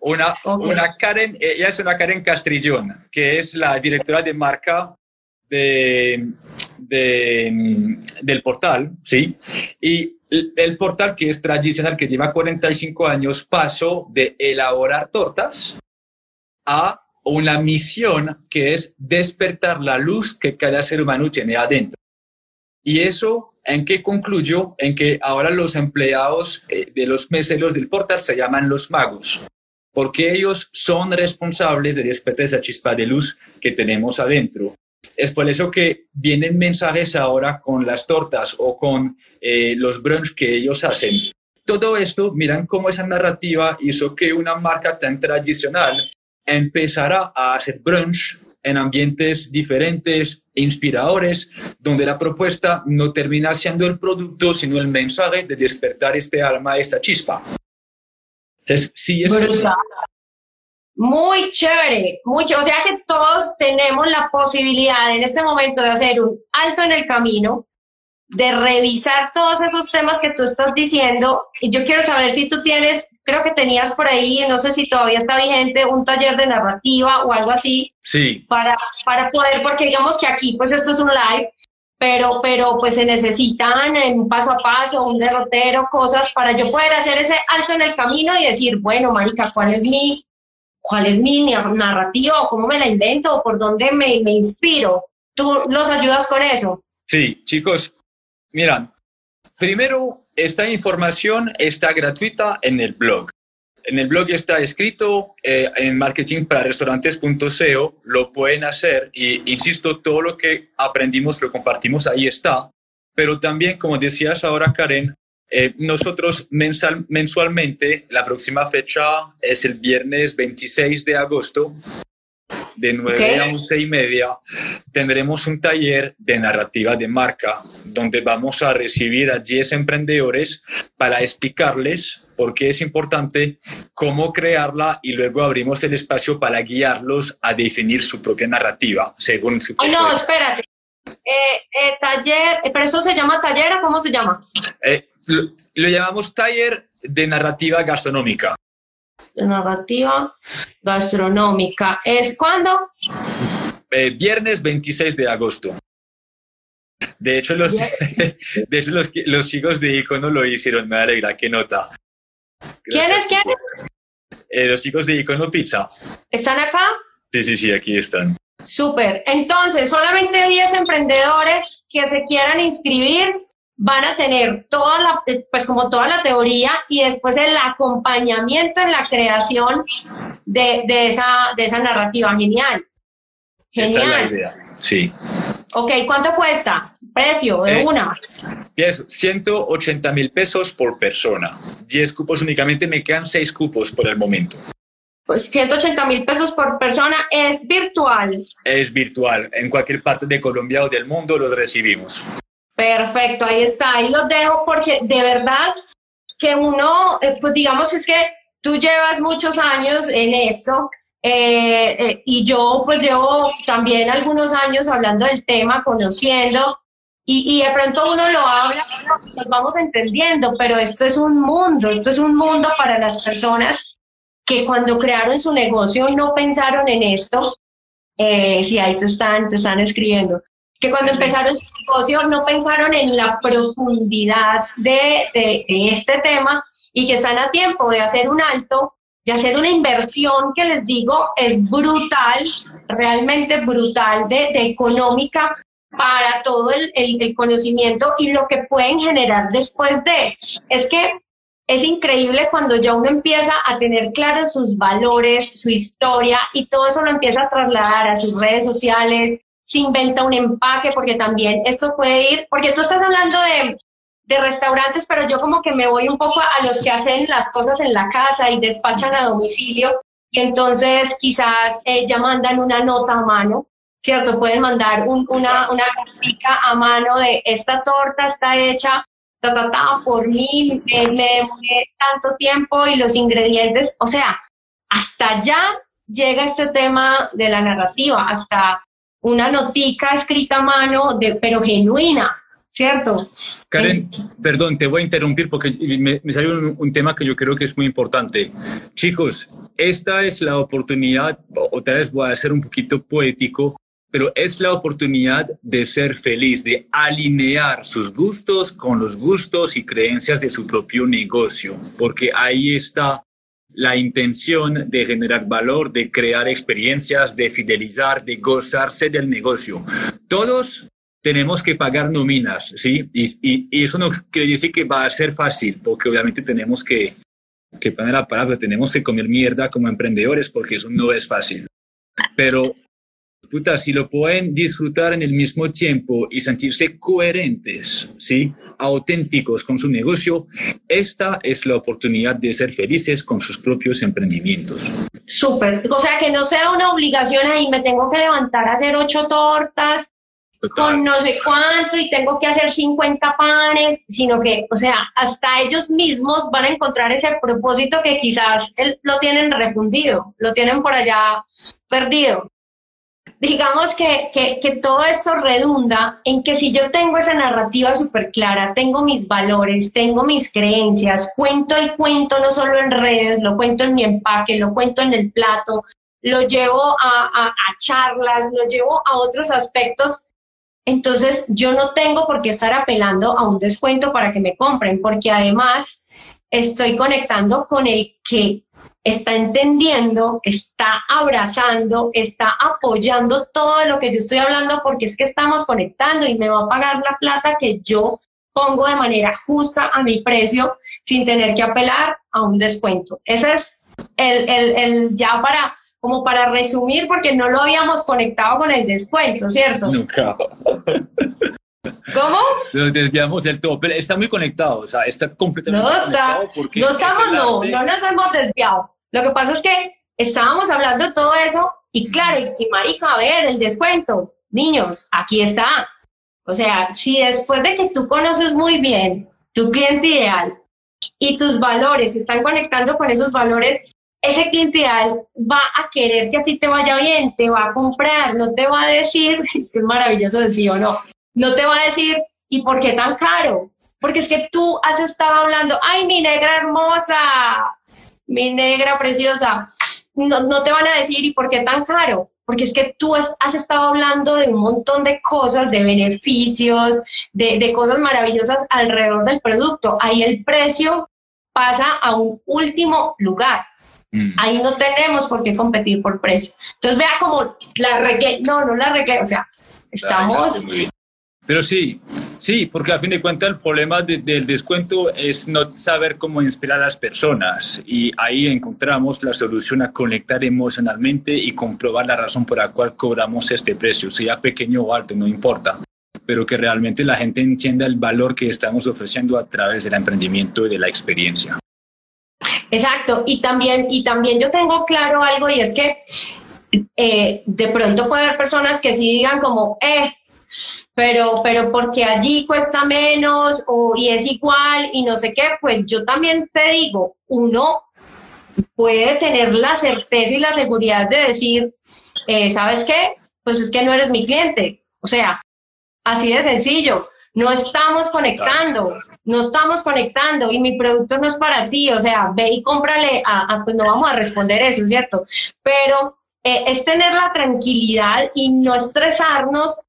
Una, una Karen, ella es una Karen Castrillón, que es la directora de marca de, de, del portal, ¿sí? Y el portal, que es tradicional, que lleva 45 años, pasó de elaborar tortas a una misión que es despertar la luz que cada ser humano tiene adentro. Y eso, ¿en qué concluyó? En que ahora los empleados eh, de los meseros del portal se llaman los magos, porque ellos son responsables de despertar esa chispa de luz que tenemos adentro. Es por eso que vienen mensajes ahora con las tortas o con eh, los brunch que ellos hacen. Todo esto, miran cómo esa narrativa hizo que una marca tan tradicional empezara a hacer brunch en ambientes diferentes inspiradores, donde la propuesta no termina siendo el producto, sino el mensaje de despertar este alma, esta chispa. Entonces, eso es, muy chévere, mucho. O sea que todos tenemos la posibilidad en este momento de hacer un alto en el camino, de revisar todos esos temas que tú estás diciendo. Y yo quiero saber si tú tienes, creo que tenías por ahí, no sé si todavía está vigente, un taller de narrativa o algo así. Sí. Para, para poder, porque digamos que aquí, pues esto es un live, pero, pero pues se necesitan un paso a paso, un derrotero, cosas para yo poder hacer ese alto en el camino y decir, bueno, marica, ¿cuál es mi cuál es mi narrativa, cómo me la invento, por dónde me, me inspiro. ¿Tú los ayudas con eso? Sí, chicos, miran, primero, esta información está gratuita en el blog. En el blog está escrito eh, en marketing para restaurantes.co, lo pueden hacer y insisto, todo lo que aprendimos lo compartimos, ahí está. Pero también, como decías ahora, Karen, eh, nosotros mensualmente, la próxima fecha es el viernes 26 de agosto, de 9 a 11 y media, tendremos un taller de narrativa de marca, donde vamos a recibir a 10 emprendedores para explicarles por qué es importante, cómo crearla y luego abrimos el espacio para guiarlos a definir su propia narrativa según su Ay, no, espérate. Eh, eh, taller, ¿pero eso se llama taller o cómo se llama? Lo, llamamos taller de narrativa gastronómica. De narrativa gastronómica. ¿Es cuándo? Eh, viernes 26 de agosto. De hecho, los, de hecho los, los, chicos de Icono lo hicieron, me alegra, qué nota. ¿Quiénes, quiénes? Eh, los chicos de Icono Pizza. ¿Están acá? Sí, sí, sí, aquí están. Súper. Entonces, solamente 10 emprendedores que se quieran inscribir van a tener toda la, pues como toda la teoría y después el acompañamiento en la creación de, de esa, de esa narrativa. Genial. Genial. Sí. Ok, ¿cuánto cuesta? Precio de Eh, una. Es 180 mil pesos por persona. 10 cupos únicamente, me quedan 6 cupos por el momento. Pues 180 mil pesos por persona es virtual. Es virtual. En cualquier parte de Colombia o del mundo los recibimos. Perfecto, ahí está, ahí los dejo porque de verdad que uno, eh, pues digamos es que tú llevas muchos años en esto eh, eh, y yo pues llevo también algunos años hablando del tema, conociendo y, y de pronto uno lo habla, nos vamos entendiendo, pero esto es un mundo, esto es un mundo para las personas que cuando crearon su negocio no pensaron en esto. Sí, ahí te están, te están escribiendo que cuando empezaron su negocio no pensaron en la profundidad de, de, de, este tema y que están a tiempo de hacer un alto, de hacer una inversión que les digo es brutal, realmente brutal de, de económica para todo el, el, el conocimiento y lo que pueden generar después de. Es que es increíble cuando ya uno empieza a tener claros sus valores, su historia y todo eso lo empieza a trasladar a sus redes sociales, se inventa un empaque, porque también esto puede ir, porque tú estás hablando de, de, restaurantes, pero yo como que me voy un poco a los que hacen las cosas en la casa y despachan a domicilio. y entonces quizás eh, ya mandan una nota a mano, ¿cierto? Pueden mandar una, una a mano de esta torta está hecha ta, ta, ta, por mí, me, me tanto tiempo y los ingredientes, o sea, hasta allá llega este tema de la narrativa, hasta una notica escrita a mano, de, pero genuina, ¿cierto? Karen, perdón, te voy a interrumpir porque me, salió un, tema que yo creo que es muy importante. Chicos, esta es la oportunidad, otra vez voy a ser un poquito poético, pero es la oportunidad de ser feliz, de alinear sus gustos con los gustos y creencias de su propio negocio, porque ahí está la intención de generar valor, de crear experiencias, de fidelizar, de gozarse del negocio. Todos tenemos que pagar nóminas, ¿sí? Y, y, eso no quiere decir que va a ser fácil, porque obviamente tenemos que, que poner la palabra, tenemos que comer mierda como emprendedores, porque eso no es fácil. Pero puta, si lo pueden disfrutar en el mismo tiempo y sentirse coherentes, ¿sí? auténticos con su negocio, esta es la oportunidad de ser felices con sus propios emprendimientos. Súper, o sea, que no sea una obligación ahí, me tengo que levantar a hacer ocho tortas con no sé cuánto y tengo que hacer 50 panes, sino que, o sea, hasta ellos mismos van a encontrar ese propósito que quizás lo tienen refundido, lo tienen por allá perdido digamos que, que, todo esto redunda en que si yo tengo esa narrativa súper clara, tengo mis valores, tengo mis creencias, cuento el cuento no solo en redes, lo cuento en mi empaque, lo cuento en el plato, lo llevo a, a charlas, lo llevo a otros aspectos, entonces yo no tengo por qué estar apelando a un descuento para que me compren, porque además estoy conectando con el que está entendiendo, está abrazando, está apoyando todo lo que yo estoy hablando porque es que estamos conectando y me va a pagar la plata que yo pongo de manera justa a mi precio sin tener que apelar a un descuento. Ese es el, el, el ya para como para resumir, porque no lo habíamos conectado con el descuento, ¿cierto? Nunca. ¿Cómo? Nos desviamos del todo, pero está muy conectado, o sea, está completamente no está, Porque no estamos, no, no nos hemos desviado. Lo que pasa es que estábamos hablando de todo eso y claro, y, marica, a ver, el descuento, niños, aquí está. O sea, si después de que tú conoces muy bien tu cliente ideal y tus valores están conectando con esos valores, ese cliente ideal va a querer que a ti te vaya bien, te va a comprar, no te va a decir, es que es maravilloso decir o no, no te va a decir, ¿y por qué tan caro? Porque es que tú has estado hablando, ay, mi negra hermosa, mi negra preciosa, no, no te van a decir, ¿y por qué tan caro? Porque es que tú has, estado hablando de un montón de cosas, de beneficios, de, de cosas maravillosas alrededor del producto. Ahí el precio pasa a un último lugar. Mm. Ahí no tenemos por qué competir por precio. Entonces vea como la regué, no, no la regué, o sea, estamos... Pero sí, sí, porque a fin de cuentas el problema del descuento es no saber cómo inspirar a las personas. Y ahí encontramos la solución a conectar emocionalmente y comprobar la razón por la cual cobramos este precio, sea pequeño o alto, no importa, pero que realmente la gente entienda el valor que estamos ofreciendo a través del emprendimiento y de la experiencia. Exacto, y también, y también yo tengo claro algo y es que eh, de pronto puede haber personas que sí digan como, eh, pero, pero porque allí cuesta menos o, y es igual y no sé qué, pues yo también te digo, uno puede tener la certeza y la seguridad de decir, eh, ¿sabes qué? Pues es que no eres mi cliente. O sea, así de sencillo. No estamos conectando, no estamos conectando y mi producto no es para ti. O sea, ve y cómprale, a, pues no vamos a responder eso, ¿cierto? Pero eh, es tener la tranquilidad y no estresarnos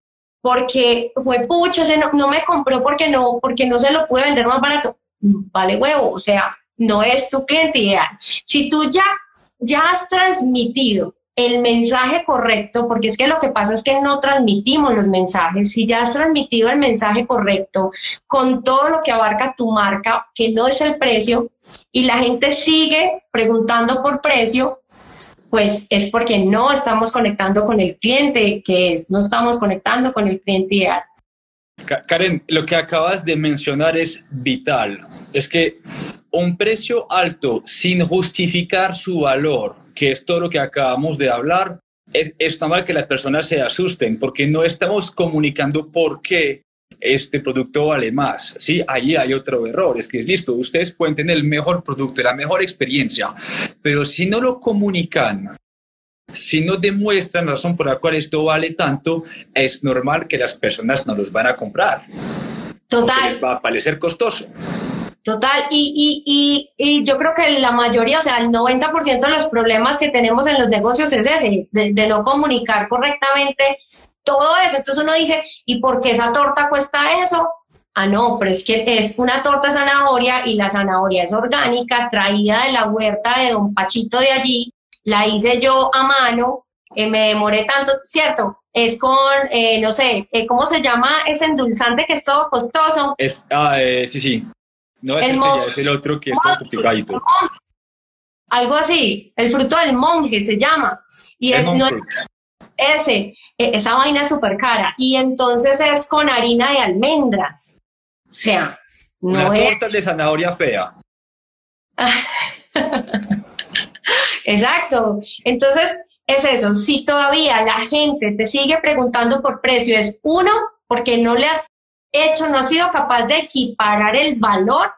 porque fue pucha, no, me compró porque no, porque no se lo puede vender más barato. Vale huevo, o sea, no es tu cliente ideal. Si tú ya, ya has transmitido el mensaje correcto, porque es que lo que pasa es que no transmitimos los mensajes, si ya has transmitido el mensaje correcto con todo lo que abarca tu marca, que no es el precio, y la gente sigue preguntando por precio, pues es porque no estamos conectando con el cliente que es, no estamos conectando con el cliente ideal. Karen, lo que acabas de mencionar es vital. Es que un precio alto sin justificar su valor que es todo lo que acabamos de hablar, es, es que las personas se asusten porque no estamos comunicando por qué este producto vale más. Sí, ahí hay otro error, es que es listo, ustedes pueden tener el mejor producto, la mejor experiencia, pero si no lo comunican, si no demuestran la razón por la cual esto vale tanto, es normal que las personas no los van a comprar. Total. Les va a parecer costoso. Total, y, y, y, y, yo creo que la mayoría, o sea, el 90% de los problemas que tenemos en los negocios es ese, de, de, no comunicar correctamente todo eso. Entonces uno dice, ¿y por qué esa torta cuesta eso? Ah, no, pero es que es una torta zanahoria y la zanahoria es orgánica, traída de la huerta de don Pachito de allí, la hice yo a mano, eh, me demoré tanto, ¿cierto? Es con, eh, no sé, eh, ¿cómo se llama ese endulzante que es todo costoso? Es, ah, sí, sí. No es El este, ya, es el otro que es todo complicadito. Algo así, el fruto del monje se llama. Y El es, no. Ese, e- esa vaina es súper cara. Y entonces es con harina de almendras. O sea, Una no es. torta de zanahoria fea. Exacto. Entonces, es eso. Si todavía la gente te sigue preguntando por precio, es uno, porque no le has hecho, no has sido capaz de equiparar el valor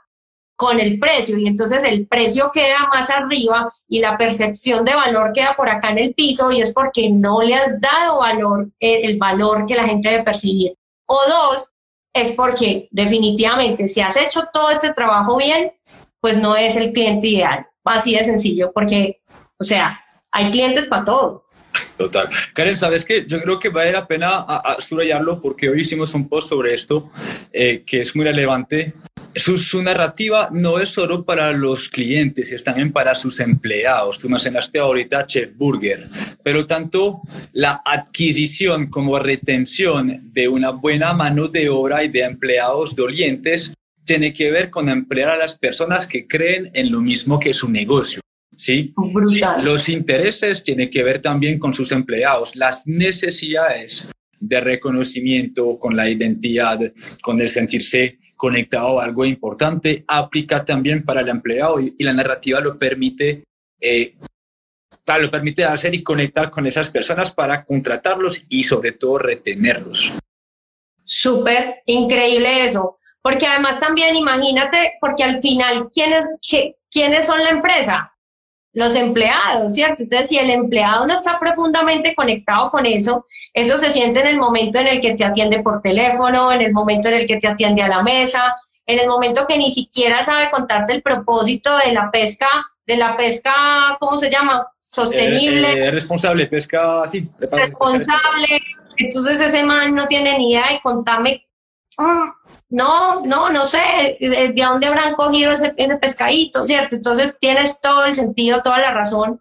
con el precio y entonces el precio queda más arriba y la percepción de valor queda por acá en el piso y es porque no le has dado valor, eh, el valor que la gente debe percibir. O dos, es porque definitivamente si has hecho todo este trabajo bien, pues no es el cliente ideal. Así de sencillo, porque, o sea, hay clientes para todo. Total. Karen, ¿sabes qué? Yo creo que vale la pena subrayarlo porque hoy hicimos un post sobre esto eh, que es muy relevante. Su, su, narrativa no es solo para los clientes, es también para sus empleados. Tú mencionaste ahorita Chef Burger, pero tanto la adquisición como retención de una buena mano de obra y de empleados dolientes tiene que ver con emplear a las personas que creen en lo mismo que su negocio. ¿Sí? Brutal. Los intereses tienen que ver también con sus empleados, las necesidades de reconocimiento con la identidad, con el sentirse conectado a algo importante, aplica también para el empleado y, y la narrativa lo permite, eh, lo permite hacer y conectar con esas personas para contratarlos y sobre todo retenerlos. Súper increíble eso. Porque además también imagínate, porque al final, ¿quiénes, qué, ¿quiénes son la empresa? Los empleados, ¿cierto? Entonces, si el empleado no está profundamente conectado con eso, eso se siente en el momento en el que te atiende por teléfono, en el momento en el que te atiende a la mesa, en el momento que ni siquiera sabe contarte el propósito de la pesca, de la pesca, ¿cómo se llama? Sostenible. Eh, eh, responsable, pesca, sí. Responsable. Entonces ese man no tiene ni idea y contame, mm, no, no, no sé de dónde habrán cogido ese, ese pescadito, ¿cierto? Entonces tienes todo el sentido, toda la razón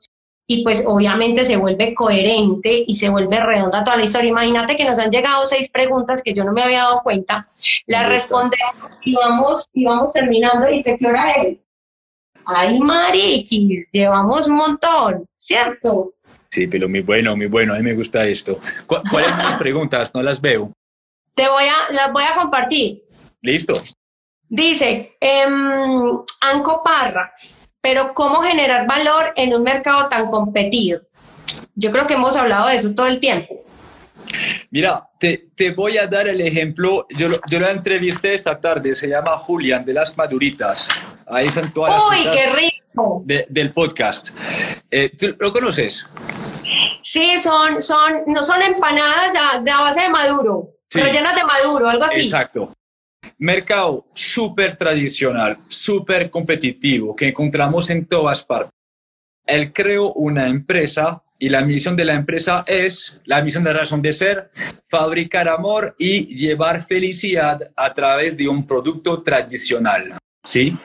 y pues obviamente se vuelve coherente y se vuelve redonda toda la historia. Imagínate que nos han llegado seis preguntas que yo no me había dado cuenta, las respondemos y vamos, y vamos terminando. ¿Dice qué hora es? Ay, mariquis, llevamos un montón, ¿cierto? Sí, pero muy bueno, muy bueno, a mí me gusta esto. ¿Cu ¿Cuáles son las preguntas? No las veo. Te voy a, las voy a compartir. Listo. Dice, eh, Anco Parra, pero ¿cómo generar valor en un mercado tan competido? Yo creo que hemos hablado de eso todo el tiempo. Mira, te, te voy a dar el ejemplo. Yo, lo- yo la entrevisté esta tarde, se llama Julián de las Maduritas. Ahí están todas las ¡Uy, qué rico! de- del podcast. Eh, ¿tú ¿Lo conoces? Sí, son, son, no son empanadas a- de a base de maduro, Sí. pero llenas de maduro, algo así. Exacto. Mercado súper tradicional, súper competitivo, que encontramos en todas partes. Él creó una empresa y la misión de la empresa es, la misión de razón de ser, fabricar amor y llevar felicidad a través de un producto tradicional. ¿Sí?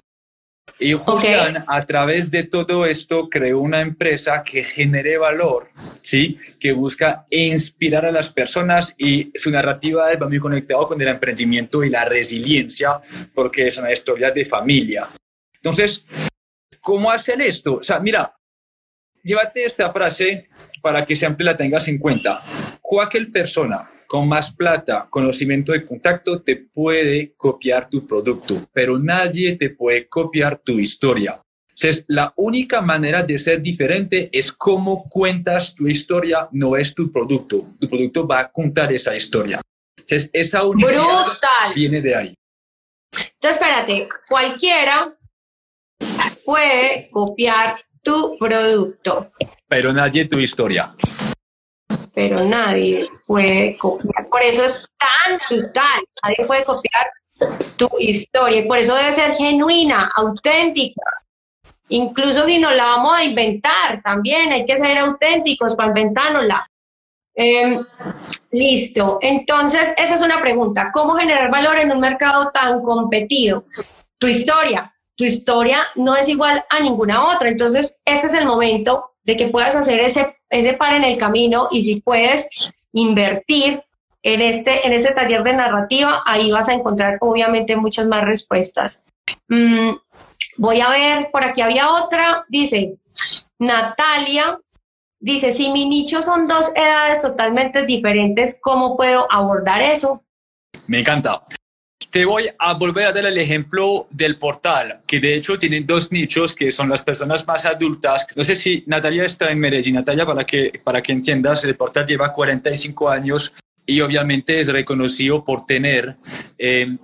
Y Julián, a través de todo esto, creó una empresa que genere valor, ¿sí? Que busca inspirar a las personas y su narrativa va muy conectado con el emprendimiento y la resiliencia, porque es una historia de familia. Entonces, ¿cómo hacer esto? O sea, mira, llévate esta frase para que siempre la tengas en cuenta. Cualquier persona con más plata, conocimiento y contacto te puede copiar tu producto, pero nadie te puede copiar tu historia. Entonces, la única manera de ser diferente es cómo cuentas tu historia, no es tu producto. Tu producto va a contar esa historia. Entonces, esa unicidad viene de ahí. Entonces, espérate, cualquiera puede copiar tu producto. Pero nadie tu historia. Pero nadie puede copiar. Por eso es tan vital. Nadie puede copiar tu historia. Y por eso debe ser genuina, auténtica. Incluso si nos la vamos a inventar, también hay que ser auténticos para inventárnosla. Em, listo. Entonces, esa es una pregunta. ¿Cómo generar valor en un mercado tan competido? Tu historia. Tu historia no es igual a ninguna otra. Entonces, este es el momento de que puedas hacer ese, ese par en el camino y si puedes invertir en este, en este taller de narrativa, ahí vas a encontrar obviamente muchas más respuestas. Mm, voy a ver, por aquí había otra, dice Natalia, dice, si mi nicho son dos edades totalmente diferentes, ¿cómo puedo abordar eso? Me encanta. Te voy a volver a dar el ejemplo del portal, que de hecho tiene dos nichos, que son las personas más adultas. No sé si Natalia está en Medellín. Natalia, para que, para que entiendas, el portal lleva 45 años y obviamente es reconocido por tener eh,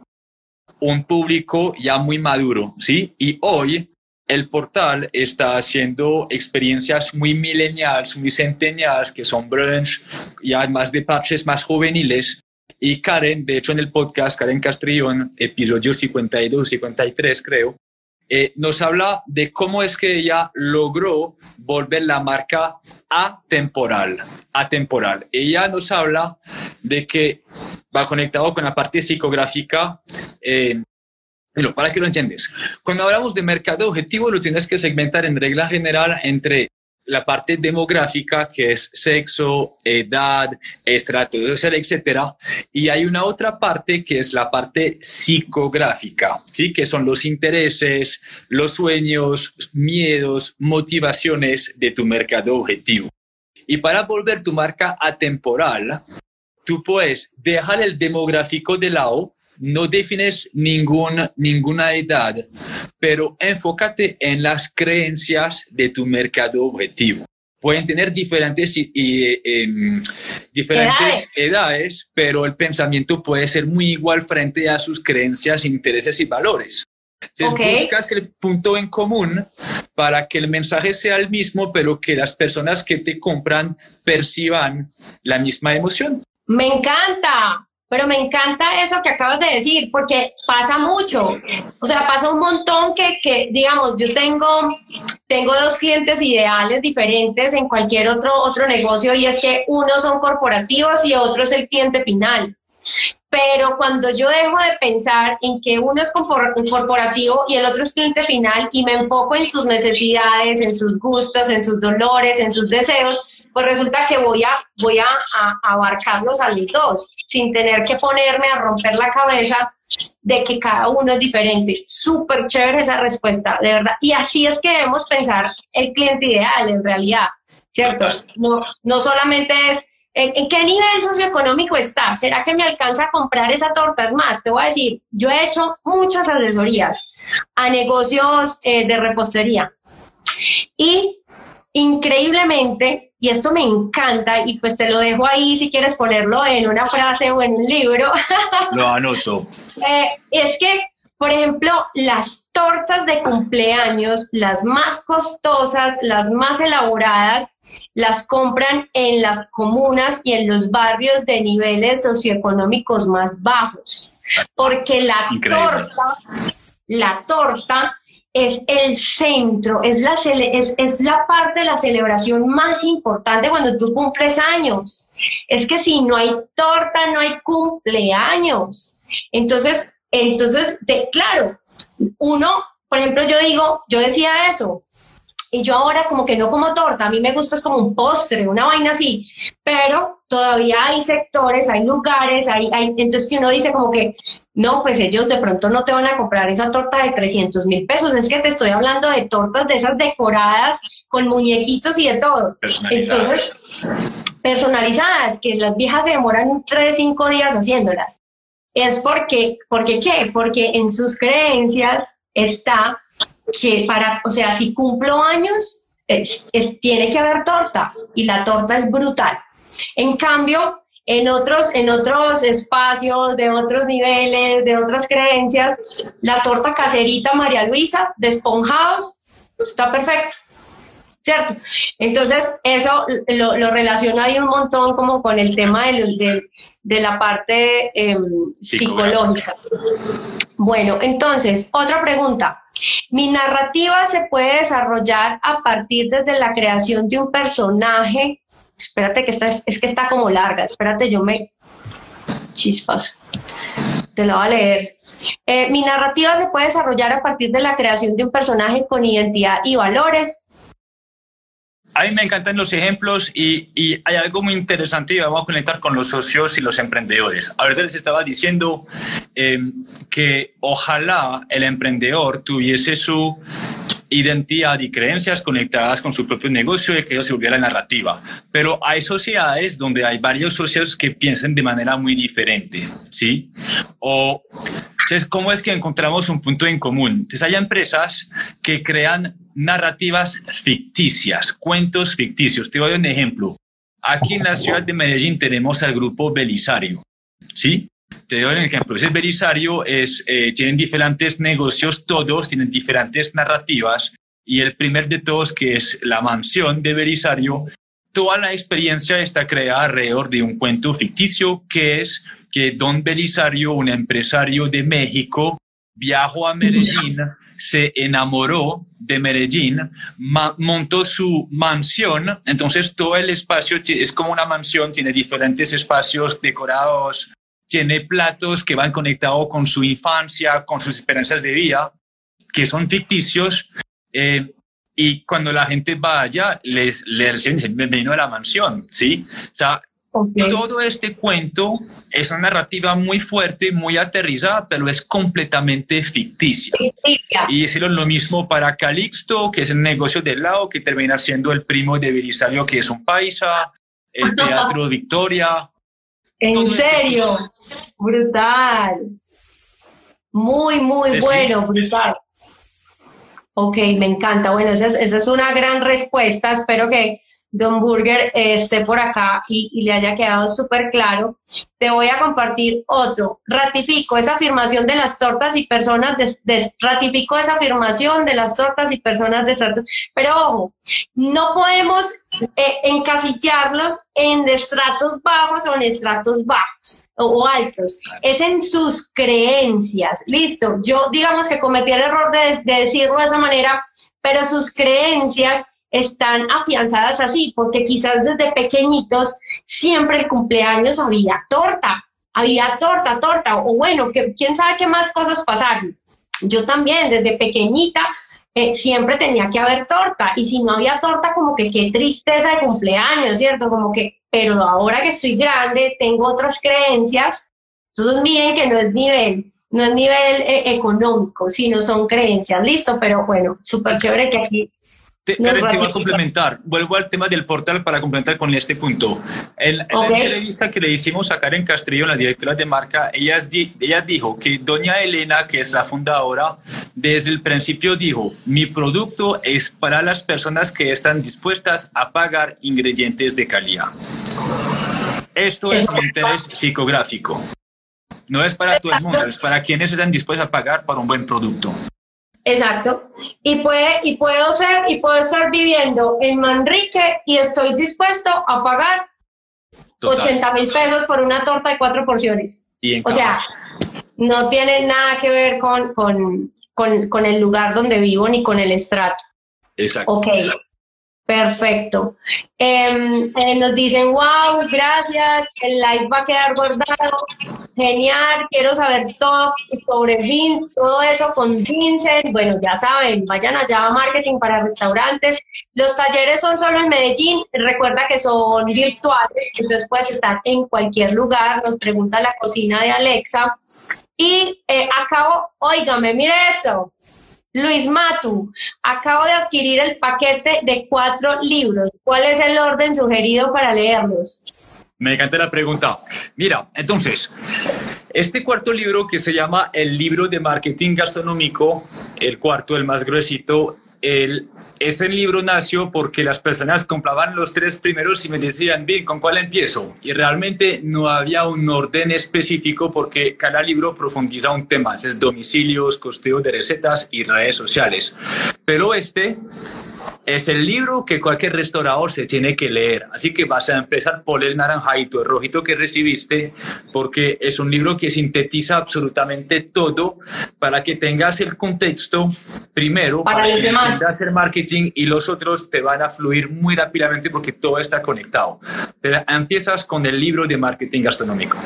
un público ya muy maduro, ¿sí? Y hoy el portal está haciendo experiencias muy mileniales, muy centeniales, que son brunch, ya más de parches más juveniles. Y Karen, de hecho en el podcast, Karen Castrillón, episodio 52, 53 creo, eh, nos habla de cómo es que ella logró volver la marca atemporal, atemporal. Ella nos habla de que va conectado con la parte psicográfica. Eh, para que lo entiendes, cuando hablamos de mercado objetivo, lo tienes que segmentar en regla general entre la parte demográfica, que es sexo, edad, estrato social, etcétera, y hay una otra parte que es la parte psicográfica, ¿sí? Que son los intereses, los sueños, miedos, motivaciones de tu mercado objetivo. Y para volver tu marca atemporal, tú puedes dejar el demográfico de lado no defines ninguna, ninguna edad, pero enfócate en las creencias de tu mercado objetivo. Pueden tener diferentes, em, diferentes edades. pero el pensamiento puede ser muy igual frente a sus creencias, intereses y valores. Entonces buscas el punto en común para que el mensaje sea el mismo, pero que las personas que te compran perciban la misma emoción. Me encanta, pero me encanta eso que acabas de decir, porque pasa mucho. O sea, pasa un montón que, que digamos, yo tengo, tengo dos clientes ideales diferentes en cualquier otro, otro negocio y es que uno son corporativos y otro es el cliente final. Pero cuando yo dejo de pensar en que uno es corporativo y el otro es cliente final y me enfoco en sus necesidades, en sus gustos, en sus dolores, en sus deseos, pues resulta que voy a, voy a, abarcarlos a los dos, sin tener que ponerme a romper la cabeza de que cada uno es diferente. Súper chévere esa respuesta, de verdad. Y así es que debemos pensar el cliente ideal en realidad, ¿cierto? No, no solamente es ¿En, qué nivel socioeconómico está? ¿Será que me alcanza a comprar esa torta? Es más, te voy a decir, yo he hecho muchas asesorías a negocios eh, de repostería y increíblemente, y esto me encanta, y pues te lo dejo ahí si quieres ponerlo en una frase o en un libro. Lo anoto. Eh, es que, por ejemplo, las tortas de cumpleaños, las más costosas, las más elaboradas, las compran en las comunas y en los barrios de niveles socioeconómicos más bajos, porque la torta, la torta es el centro, es la, es, es la parte de la celebración más importante cuando tú cumples años. Es que si no hay torta, no hay cumpleaños. Entonces, entonces, de, claro, uno, por ejemplo, yo digo, yo decía eso, y yo ahora como que no como torta, a mí me gusta es como un postre, una vaina así, pero todavía hay sectores, hay lugares, hay, hay, entonces que uno dice como que, no, pues ellos de pronto no te van a comprar esa torta de 300 mil pesos, es que te estoy hablando de tortas de esas decoradas con muñequitos y de todo. Entonces, personalizadas, que las viejas se demoran 3, 5 días haciéndolas. Es porque, porque ¿qué? Porque en sus creencias está que para, o sea, si cumplo años, es, tiene que haber torta y la torta es brutal. En cambio, en otros, en otros espacios, de otros niveles, de otras creencias, la torta caserita María Luisa de esponjados está perfecta. ¿Cierto? Entonces, eso lo, lo relaciona ahí un montón como con el tema del, de la parte em, psicológica. Bueno, entonces, otra pregunta. Mi narrativa se puede desarrollar a partir desde la creación de un personaje. Espérate que esta es, es que está como larga. Espérate, yo me chispas. Te la voy a leer. Eh, mi narrativa se puede desarrollar a partir de la creación de un personaje con identidad y valores. A mí me encantan los ejemplos y, y, hay algo muy interesante y vamos a conectar con los socios y los emprendedores. Ahorita les estaba diciendo eh, que ojalá el emprendedor tuviese su identidad y creencias conectadas con su propio negocio y que eso se volviera narrativa. Pero hay sociedades donde hay varios socios que piensan de manera muy diferente, ¿sí? O entonces, ¿cómo es que encontramos un punto en común? Entonces, hay empresas que crean narrativas ficticias, cuentos ficticios. Te doy un ejemplo. Aquí en la ciudad de Medellín tenemos al grupo Belisario, ¿sí? Te doy un ejemplo. Ese Belisario es, eh, tienen diferentes negocios, todos tienen diferentes narrativas. Y el primer de todos, que es la mansión de Belisario, toda la experiencia está creada alrededor de un cuento ficticio que es que Don Belisario, un empresario de México, viajó a Medellín, se enamoró de Medellín, montó su mansión, entonces todo el espacio es como una mansión, tiene diferentes espacios decorados, tiene platos que van conectados con su infancia, con sus esperanzas de vida, que son ficticios. Eh, y cuando la gente va allá, les, les dicen, bienvenido a la mansión, ¿sí? O sea, todo este cuento es una narrativa muy fuerte, muy aterrizada, pero es completamente ficticia. Y es lo mismo para Calixto, que es el negocio del lado, que termina siendo el primo de Belisario, que es un paisa, el Teatro Victoria. ¿En serio? Brutal. Muy, muy bueno, brutal. Ok, me encanta. Bueno, esa es una gran respuesta. Espero que Don Burger esté por acá y, le haya quedado súper claro, te voy a compartir otro. Ratifico esa afirmación de las tortas y personas, de, ratifico esa afirmación de las tortas y personas de estratos. Pero ojo, no podemos eh, encasillarlos en estratos bajos o en estratos bajos o altos, es en sus creencias. Listo, yo digamos que cometí el error de, de decirlo de esa manera, pero sus creencias están afianzadas así, porque quizás desde pequeñitos siempre el cumpleaños había torta, había torta, torta, o bueno, que, quién sabe qué más cosas pasaron. Yo también, desde pequeñita, eh, siempre tenía que haber torta, y si no había torta, como que qué tristeza de cumpleaños, ¿cierto? Como que, pero ahora que estoy grande, tengo otras creencias, entonces miren que no es nivel, no es nivel eh, económico, sino son creencias, listo, pero bueno, súper chévere que aquí te, a complementar. Vuelvo al tema del portal para complementar con este punto. En, la entrevista que le hicimos a Karen Castrillo, la directora de marca, ella, ella dijo que doña Elena, que es la fundadora, desde el principio dijo, mi producto es para las personas que están dispuestas a pagar ingredientes de calidad. Esto es un interés psicográfico. No es para todo el mundo, es para quienes están dispuestos a pagar por un buen producto. Exacto. Y, puede, y puedo ser, y puedo estar viviendo en Manrique y estoy dispuesto a pagar 80 mil pesos por una torta de cuatro porciones. o sea, no tiene nada que ver con, con, con, con, el lugar donde vivo ni con el estrato. Exacto. Ok. Perfecto. Em, eh, nos dicen, wow, gracias, el live va a quedar guardado. Genial, quiero saber todo sobre Vin, todo eso con Vincent. Bueno, ya saben, vayan allá a Marketing para Restaurantes. Los talleres son solo en Medellín, recuerda que son virtuales, entonces puedes estar en cualquier lugar. Nos pregunta la cocina de Alexa. Y eh, acabo, óigame, mire eso, Luis Matu, acabo de adquirir el paquete de cuatro libros. ¿Cuál es el orden sugerido para leerlos? Me encanta la pregunta. Mira, entonces, Este cuarto libro que se llama El libro de marketing gastronómico, el cuarto, el más gruesito, el, este libro nació porque las personas compraban los tres primeros y me decían, bien, ¿con cuál empiezo? Y realmente no había un orden específico porque cada libro profundiza un tema, es domicilios, costeo de recetas y redes sociales. Pero este es el libro que cualquier restaurador se tiene que leer. Así que vas a empezar por el naranjito, el rojito que recibiste, porque es un libro que sintetiza absolutamente todo para que tengas el contexto primero para, para que hacer marketing y los otros te van a fluir muy rápidamente porque todo está conectado. Pero empiezas con el libro de marketing gastronómico.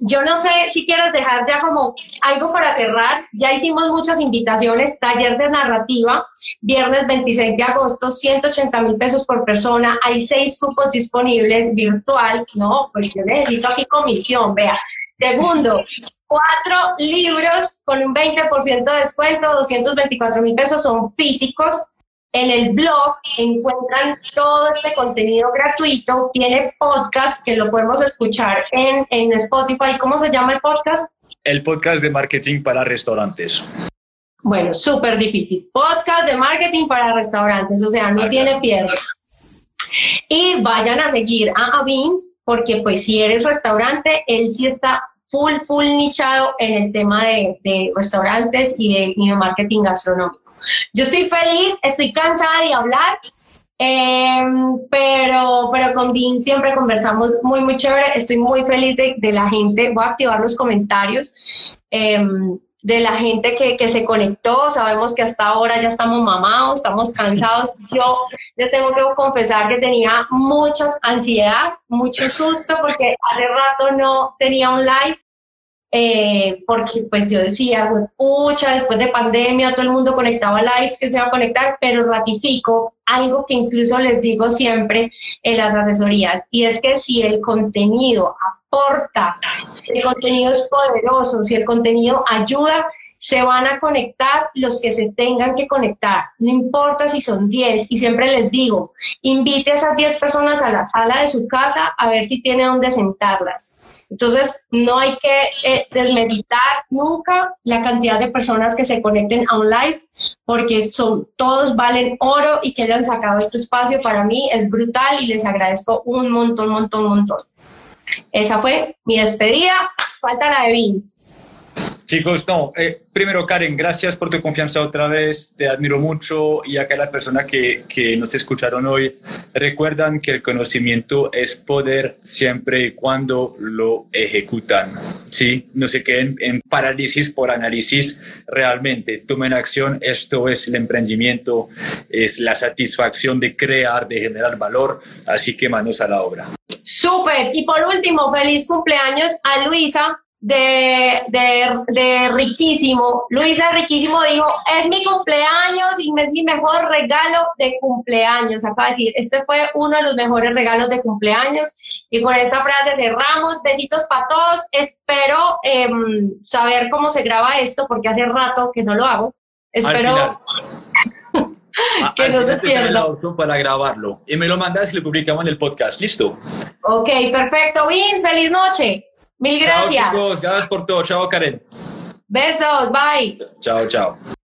Yo no sé si quieres dejar ya como algo para cerrar. Ya hicimos muchas invitaciones, taller de narrativa, viernes 26 de agosto, 180 mil pesos por persona. Hay seis cupos disponibles virtual. No, pues yo necesito aquí comisión, vea. Segundo, cuatro libros con un 20% de descuento, 224 mil pesos son físicos. En el blog encuentran todo este contenido gratuito. Tiene podcast que lo podemos escuchar en, en Spotify. ¿Cómo se llama el podcast? El podcast de marketing para restaurantes. Bueno, súper difícil. Podcast de marketing para restaurantes, o sea, no tiene piedra. Y vayan a seguir a Avins, porque pues si eres restaurante, él sí está full, full nichado en el tema de, de restaurantes y de, y de marketing gastronómico. Yo estoy feliz, estoy cansada de hablar, em, pero, pero con Dean siempre conversamos muy, muy chévere. Estoy muy feliz de, la gente. Voy a activar los comentarios em, de la gente que, que, se conectó. Sabemos que hasta ahora ya estamos mamados, estamos cansados. Yo, yo tengo que confesar que tenía mucha ansiedad, mucho susto, porque hace rato no tenía un live. Eh, porque pues yo decía, pucha, después de pandemia todo el mundo conectaba lives que se va a conectar, pero ratifico algo que incluso les digo siempre en las asesorías, y es que si el contenido aporta, el contenido es poderoso, si el contenido ayuda, se van a conectar los que se tengan que conectar, no importa si son 10, y siempre les digo, invite a esas 10 personas a la sala de su casa a ver si tiene dónde sentarlas entonces, no hay que eh, desmeditar nunca la cantidad de personas que se conecten a un live, porque son, todos valen oro y que hayan sacado este espacio para mí es brutal y les agradezco un montón, montón, montón. Esa fue mi despedida. Falta la de Vince. Chicos, no, eh, primero Karen, gracias por tu confianza otra vez, te admiro mucho y acá la persona que, que nos escucharon hoy, recuerdan que el conocimiento es poder siempre y cuando lo ejecutan, ¿sí? No se queden en parálisis por análisis, realmente tomen acción, esto es el emprendimiento, es la satisfacción de crear, de generar valor, así que manos a la obra. Súper, y por último, feliz cumpleaños a Luisa, de, de, de, Riquísimo. Luisa Riquísimo dijo, es mi cumpleaños y es mi mejor regalo de cumpleaños. Acaba de decir, este fue uno de los mejores regalos de cumpleaños. Y con esta frase cerramos. Besitos para todos. Espero em, saber cómo se graba esto porque hace rato que no lo hago. Espero... que no se pierda. la opción para grabarlo. Y me lo mandas y lo publicamos en el podcast. ¿Listo? Ok, perfecto. Bien, feliz noche. Mil gracias. Chao chicos, gracias por todo. Chao Karen. Besos, bye. Chao, chao.